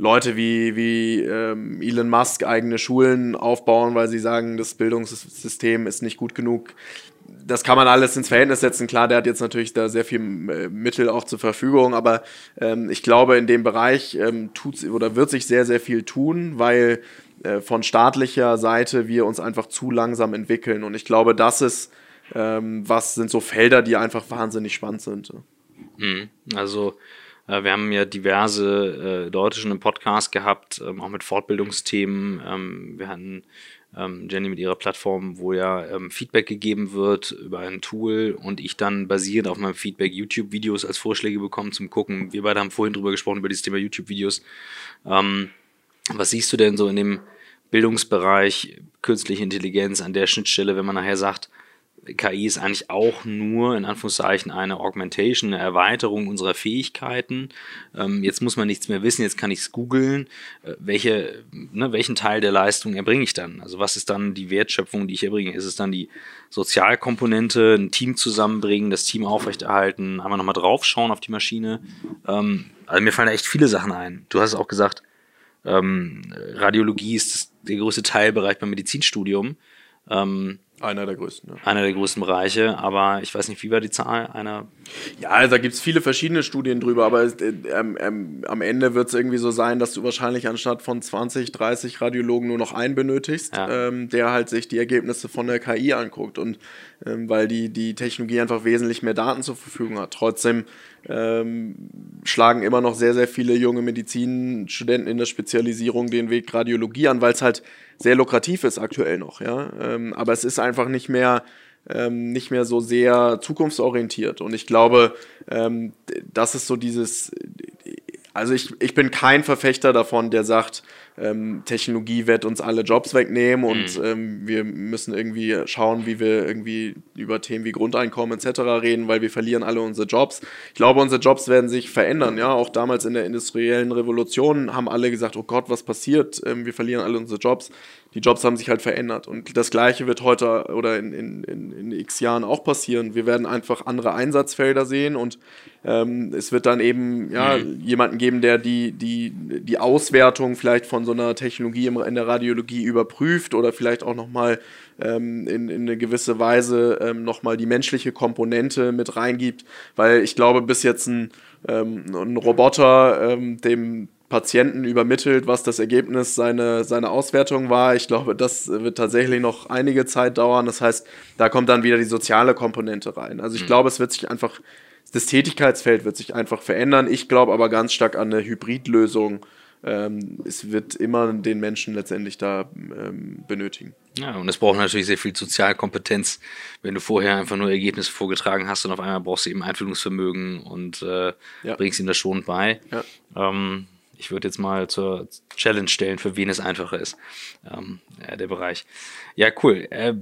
Leute wie, wie ähm, Elon Musk eigene Schulen aufbauen, weil sie sagen, das Bildungssystem ist nicht gut genug das kann man alles ins Verhältnis setzen. Klar, der hat jetzt natürlich da sehr viel äh, Mittel auch zur Verfügung, aber ähm, ich glaube, in dem Bereich ähm, tut oder wird sich sehr, sehr viel tun, weil äh, von staatlicher Seite wir uns einfach zu langsam entwickeln. Und ich glaube, das ist, ähm, was sind so Felder, die einfach wahnsinnig spannend sind. Mhm. Also äh, wir haben ja diverse äh, Leute schon im Podcast gehabt, ähm, auch mit Fortbildungsthemen. Ähm, wir hatten ähm, Jenny mit ihrer Plattform, wo ja ähm, Feedback gegeben wird über ein Tool und ich dann basierend auf meinem Feedback YouTube-Videos als Vorschläge bekomme zum Gucken. Wir beide haben vorhin drüber gesprochen, über dieses Thema YouTube-Videos. Ähm, was siehst du denn so in dem Bildungsbereich künstliche Intelligenz an der Schnittstelle, wenn man nachher sagt, KI ist eigentlich auch nur in Anführungszeichen eine Augmentation, eine Erweiterung unserer Fähigkeiten. Ähm, jetzt muss man nichts mehr wissen, jetzt kann ich es googeln. Äh, welche, ne, welchen Teil der Leistung erbringe ich dann? Also was ist dann die Wertschöpfung, die ich erbringe? Ist es dann die Sozialkomponente, ein Team zusammenbringen, das Team aufrechterhalten, einmal nochmal draufschauen auf die Maschine? Ähm, also mir fallen da echt viele Sachen ein. Du hast es auch gesagt, ähm, Radiologie ist der größte Teilbereich beim Medizinstudium. Ähm, einer der größten. Ja. Einer der größten Bereiche, aber ich weiß nicht, wie war die Zahl? Einer. Ja, also da gibt es viele verschiedene Studien drüber, aber äh, ähm, ähm, am Ende wird es irgendwie so sein, dass du wahrscheinlich anstatt von 20, 30 Radiologen nur noch einen benötigst, ja. ähm, der halt sich die Ergebnisse von der KI anguckt und ähm, weil die, die Technologie einfach wesentlich mehr Daten zur Verfügung hat. Trotzdem ähm, schlagen immer noch sehr, sehr viele junge Medizinstudenten in der Spezialisierung den Weg Radiologie an, weil es halt sehr lukrativ ist aktuell noch. Ja? Ähm, aber es ist einfach nicht mehr, ähm, nicht mehr so sehr zukunftsorientiert. Und ich glaube, ähm, das ist so dieses, also ich, ich bin kein Verfechter davon, der sagt, ähm, Technologie wird uns alle Jobs wegnehmen und mhm. ähm, wir müssen irgendwie schauen, wie wir irgendwie über Themen wie Grundeinkommen etc. reden, weil wir verlieren alle unsere Jobs. Ich glaube, unsere Jobs werden sich verändern. Ja, auch damals in der industriellen Revolution haben alle gesagt, oh Gott, was passiert? Ähm, wir verlieren alle unsere Jobs die Jobs haben sich halt verändert. Und das Gleiche wird heute oder in, in, in, in x Jahren auch passieren. Wir werden einfach andere Einsatzfelder sehen und ähm, es wird dann eben ja, mhm. jemanden geben, der die, die, die Auswertung vielleicht von so einer Technologie in der Radiologie überprüft oder vielleicht auch nochmal ähm, in, in eine gewisse Weise ähm, nochmal die menschliche Komponente mit reingibt. Weil ich glaube, bis jetzt ein, ähm, ein Roboter ähm, dem Patienten übermittelt, was das Ergebnis seiner seine Auswertung war. Ich glaube, das wird tatsächlich noch einige Zeit dauern. Das heißt, da kommt dann wieder die soziale Komponente rein. Also ich mhm. glaube, es wird sich einfach, das Tätigkeitsfeld wird sich einfach verändern. Ich glaube aber ganz stark an eine Hybridlösung. Ähm, es wird immer den Menschen letztendlich da ähm, benötigen. Ja, und es braucht natürlich sehr viel Sozialkompetenz, wenn du vorher einfach nur Ergebnisse vorgetragen hast und auf einmal brauchst du eben Einfühlungsvermögen und äh, ja. bringst ihm das schon bei. Ja. Ähm, ich würde jetzt mal zur Challenge stellen, für wen es einfacher ist, ähm, ja, der Bereich. Ja, cool. Äh,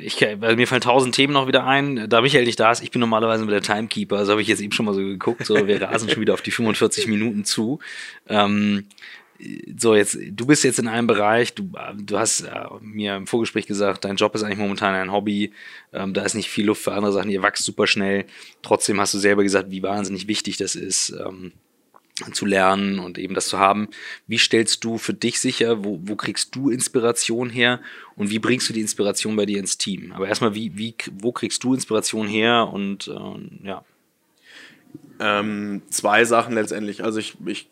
ich, also mir fallen tausend Themen noch wieder ein. Da Michael nicht da ist, ich bin normalerweise mit der Timekeeper, also habe ich jetzt eben schon mal so geguckt, so wir rasen schon wieder auf die 45 Minuten zu. Ähm, so, jetzt, du bist jetzt in einem Bereich, du, du hast äh, mir im Vorgespräch gesagt, dein Job ist eigentlich momentan ein Hobby, ähm, da ist nicht viel Luft für andere Sachen, ihr wächst super schnell. Trotzdem hast du selber gesagt, wie wahnsinnig wichtig das ist, ähm, zu lernen und eben das zu haben. Wie stellst du für dich sicher, wo, wo kriegst du Inspiration her und wie bringst du die Inspiration bei dir ins Team? Aber erstmal, wie, wie, wo kriegst du Inspiration her und äh, ja. Ähm, zwei Sachen letztendlich. Also ich, ich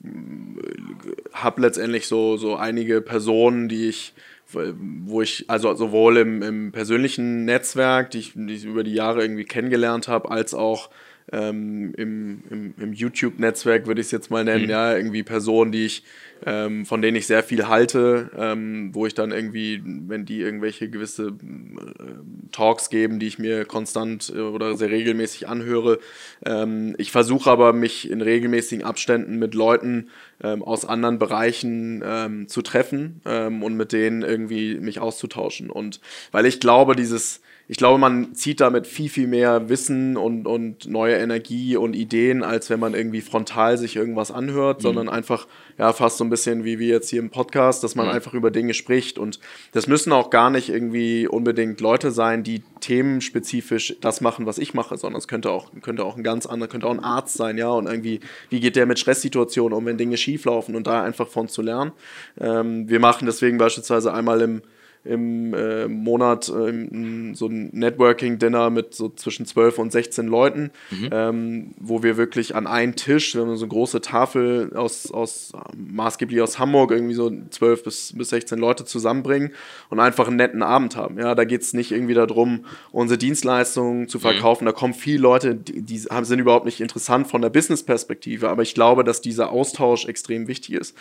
habe letztendlich so, so einige Personen, die ich wo ich also sowohl im, im persönlichen Netzwerk, die ich, die ich über die Jahre irgendwie kennengelernt habe, als auch ähm, im, im, im YouTube-Netzwerk, würde ich es jetzt mal nennen, mhm. ja, irgendwie Personen, die ich, ähm, von denen ich sehr viel halte, ähm, wo ich dann irgendwie, wenn die irgendwelche gewisse äh, Talks geben, die ich mir konstant äh, oder sehr regelmäßig anhöre. Ähm, ich versuche aber, mich in regelmäßigen Abständen mit Leuten ähm, aus anderen Bereichen ähm, zu treffen und mit denen irgendwie mich auszutauschen. Und weil ich glaube, dieses ich glaube, man zieht damit viel, viel mehr Wissen und, und neue Energie und Ideen, als wenn man irgendwie frontal sich irgendwas anhört, mhm. sondern einfach, ja, fast so ein bisschen wie wir jetzt hier im Podcast, dass man mhm. einfach über Dinge spricht. Und das müssen auch gar nicht irgendwie unbedingt Leute sein, die themenspezifisch das machen, was ich mache, sondern es könnte auch, könnte auch ein ganz anderer, könnte auch ein Arzt sein, ja, und irgendwie, wie geht der mit Stresssituationen um, wenn Dinge schieflaufen und da einfach von zu lernen. Ähm, wir machen deswegen beispielsweise einmal im im äh, Monat äh, so ein Networking-Dinner mit so zwischen 12 und 16 Leuten, mhm. ähm, wo wir wirklich an einen Tisch, wir haben so eine große Tafel aus, aus maßgeblich aus Hamburg, irgendwie so 12 bis, bis 16 Leute zusammenbringen und einfach einen netten Abend haben. Ja, da geht es nicht irgendwie darum, unsere Dienstleistungen zu mhm. verkaufen. Mhm. Da kommen viele Leute, die, die sind überhaupt nicht interessant von der Business-Perspektive, aber ich glaube, dass dieser Austausch extrem wichtig ist.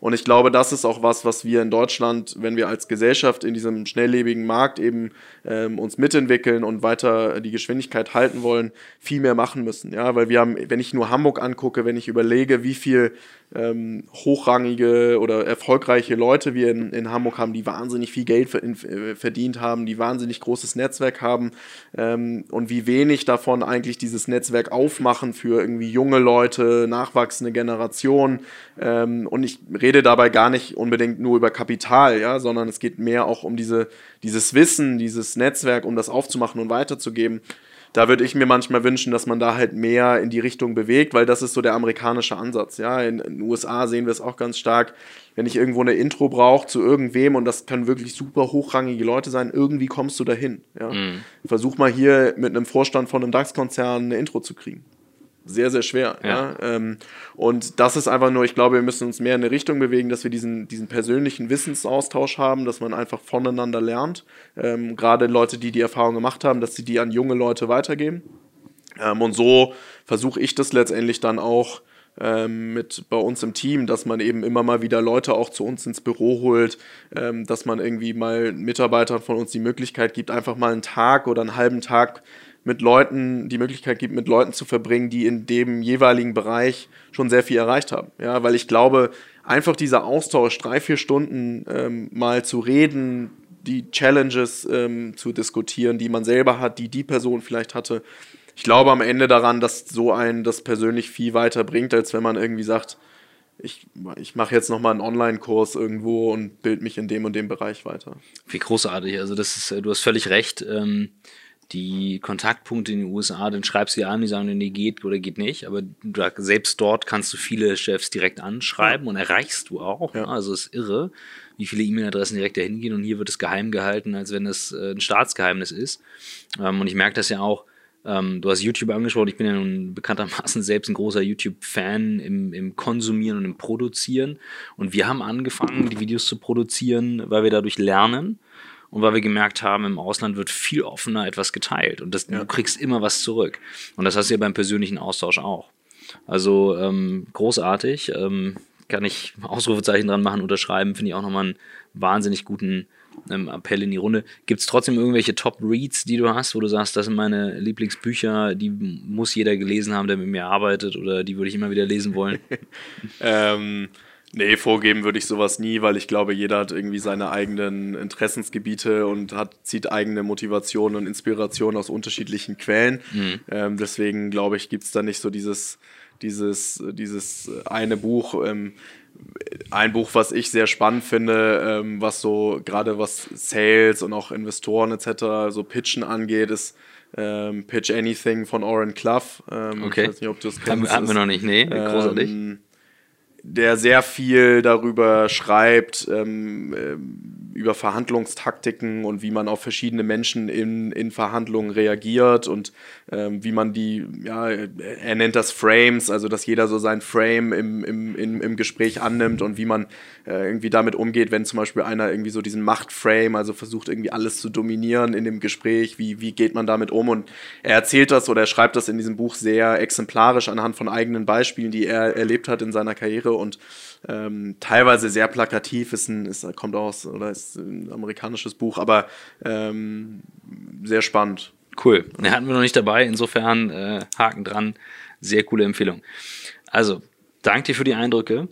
Und ich glaube, das ist auch was, was wir in Deutschland, wenn wir als Gesellschaft in diesem schnelllebigen Markt eben ähm, uns mitentwickeln und weiter die Geschwindigkeit halten wollen, viel mehr machen müssen. Ja, weil wir haben, wenn ich nur Hamburg angucke, wenn ich überlege, wie viel ähm, hochrangige oder erfolgreiche Leute wir in, in, Hamburg haben, die wahnsinnig viel Geld äh, verdient haben, die wahnsinnig großes Netzwerk haben ähm, und wie wenig davon eigentlich dieses Netzwerk aufmachen für irgendwie junge Leute, nachwachsende Generationen. Ähm, und ich rede dabei gar nicht unbedingt nur über Kapital, ja, sondern es geht mehr auch um diese, dieses Wissen, dieses Netzwerk, um das aufzumachen und weiterzugeben da würde ich mir manchmal wünschen, dass man da halt mehr in die Richtung bewegt, weil das ist so der amerikanische Ansatz. Ja, in, in den USA sehen wir es auch ganz stark. Wenn ich irgendwo eine Intro brauche zu irgendwem und das können wirklich super hochrangige Leute sein, irgendwie kommst du dahin. Ja? Mhm. Versuch mal hier mit einem Vorstand von einem DAX-Konzern eine Intro zu kriegen sehr, sehr schwer. Ja. ja? Ähm, und das ist einfach nur, ich glaube, wir müssen uns mehr in eine Richtung bewegen, dass wir diesen, diesen persönlichen Wissensaustausch haben, dass man einfach voneinander lernt. Ähm, Gerade Leute, die die Erfahrung gemacht haben, dass sie die an junge Leute weitergeben. Ähm, und so versuche ich das letztendlich dann auch ähm, mit bei uns im Team, dass man eben immer mal wieder Leute auch zu uns ins Büro holt, ähm, dass man irgendwie mal Mitarbeitern von uns die Möglichkeit gibt, einfach mal einen Tag oder einen halben Tag mit Leuten, die Möglichkeit gibt, mit Leuten zu verbringen, die in dem jeweiligen Bereich schon sehr viel erreicht haben. Ja, weil ich glaube, einfach dieser Austausch, drei, vier Stunden ähm, mal zu reden, die Challenges ähm, zu diskutieren, die man selber hat, die die Person vielleicht hatte. Ich glaube am Ende daran, dass so ein das persönlich viel weiter bringt, als wenn man irgendwie sagt, ich, ich mache jetzt nochmal einen Online-Kurs irgendwo und bild mich in dem und dem Bereich weiter. Wie großartig. Also das ist, äh, du hast völlig recht. Ähm, die Kontaktpunkte in den USA, dann schreibst du dir an, die sagen, nee, geht oder geht nicht. Aber du, selbst dort kannst du viele Chefs direkt anschreiben ja. und erreichst du auch. Ja. Also es ist irre, wie viele E-Mail-Adressen direkt dahin gehen und hier wird es geheim gehalten, als wenn es äh, ein Staatsgeheimnis ist. Ähm, und ich merke das ja auch, ähm, du hast YouTube angesprochen, ich bin ja nun bekanntermaßen selbst ein großer YouTube-Fan im, im Konsumieren und im Produzieren. Und wir haben angefangen, die Videos zu produzieren, weil wir dadurch lernen und weil wir gemerkt haben, im Ausland wird viel offener etwas geteilt und das, ja. du kriegst immer was zurück. Und das hast du ja beim persönlichen Austausch auch. Also ähm, großartig. Ähm, kann ich Ausrufezeichen dran machen, unterschreiben, finde ich auch nochmal einen wahnsinnig guten ähm, Appell in die Runde. Gibt es trotzdem irgendwelche Top-Reads, die du hast, wo du sagst, das sind meine Lieblingsbücher, die muss jeder gelesen haben, der mit mir arbeitet oder die würde ich immer wieder lesen wollen? <laughs> ähm, nee, vorgeben würde ich sowas nie, weil ich glaube, jeder hat irgendwie seine eigenen Interessensgebiete und hat, zieht eigene Motivationen und Inspirationen aus unterschiedlichen Quellen. Mhm. Ähm, deswegen glaube ich, gibt es da nicht so dieses dieses, dieses eine Buch. Ähm, ein Buch, was ich sehr spannend finde, ähm, was so gerade was Sales und auch Investoren etc., so Pitchen angeht, ist ähm, Pitch Anything von Oren Clough. Ähm, okay. Ich weiß nicht, ob du das kennst. Haben, wir noch nicht, nee, großartig. Ähm, der sehr viel darüber schreibt, ähm, äh, über Verhandlungstaktiken und wie man auf verschiedene Menschen in, in Verhandlungen reagiert und ähm, wie man die, ja, er nennt das Frames, also dass jeder so sein Frame im, im, im, im Gespräch annimmt und wie man äh, irgendwie damit umgeht, wenn zum Beispiel einer irgendwie so diesen Machtframe, also versucht irgendwie alles zu dominieren in dem Gespräch, wie, wie geht man damit um? Und er erzählt das oder er schreibt das in diesem Buch sehr exemplarisch anhand von eigenen Beispielen, die er erlebt hat in seiner Karriere und ähm, teilweise sehr plakativ, ist ein, ist, kommt aus, oder ist ein amerikanisches Buch, aber ähm, sehr spannend. Cool. Den hatten wir noch nicht dabei, insofern äh, Haken dran. Sehr coole Empfehlung. Also, danke dir für die Eindrücke.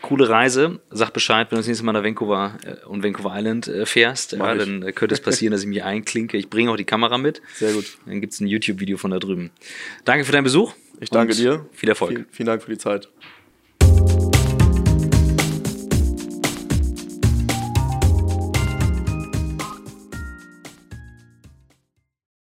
Coole Reise. Sag Bescheid, wenn du das nächste Mal nach Vancouver äh, und Vancouver Island äh, fährst. Ja, dann äh, könnte es passieren, dass ich mich einklinke. Ich bringe auch die Kamera mit. Sehr gut. Dann gibt es ein YouTube-Video von da drüben. Danke für deinen Besuch. Ich danke dir. Viel Erfolg. Vielen, vielen Dank für die Zeit.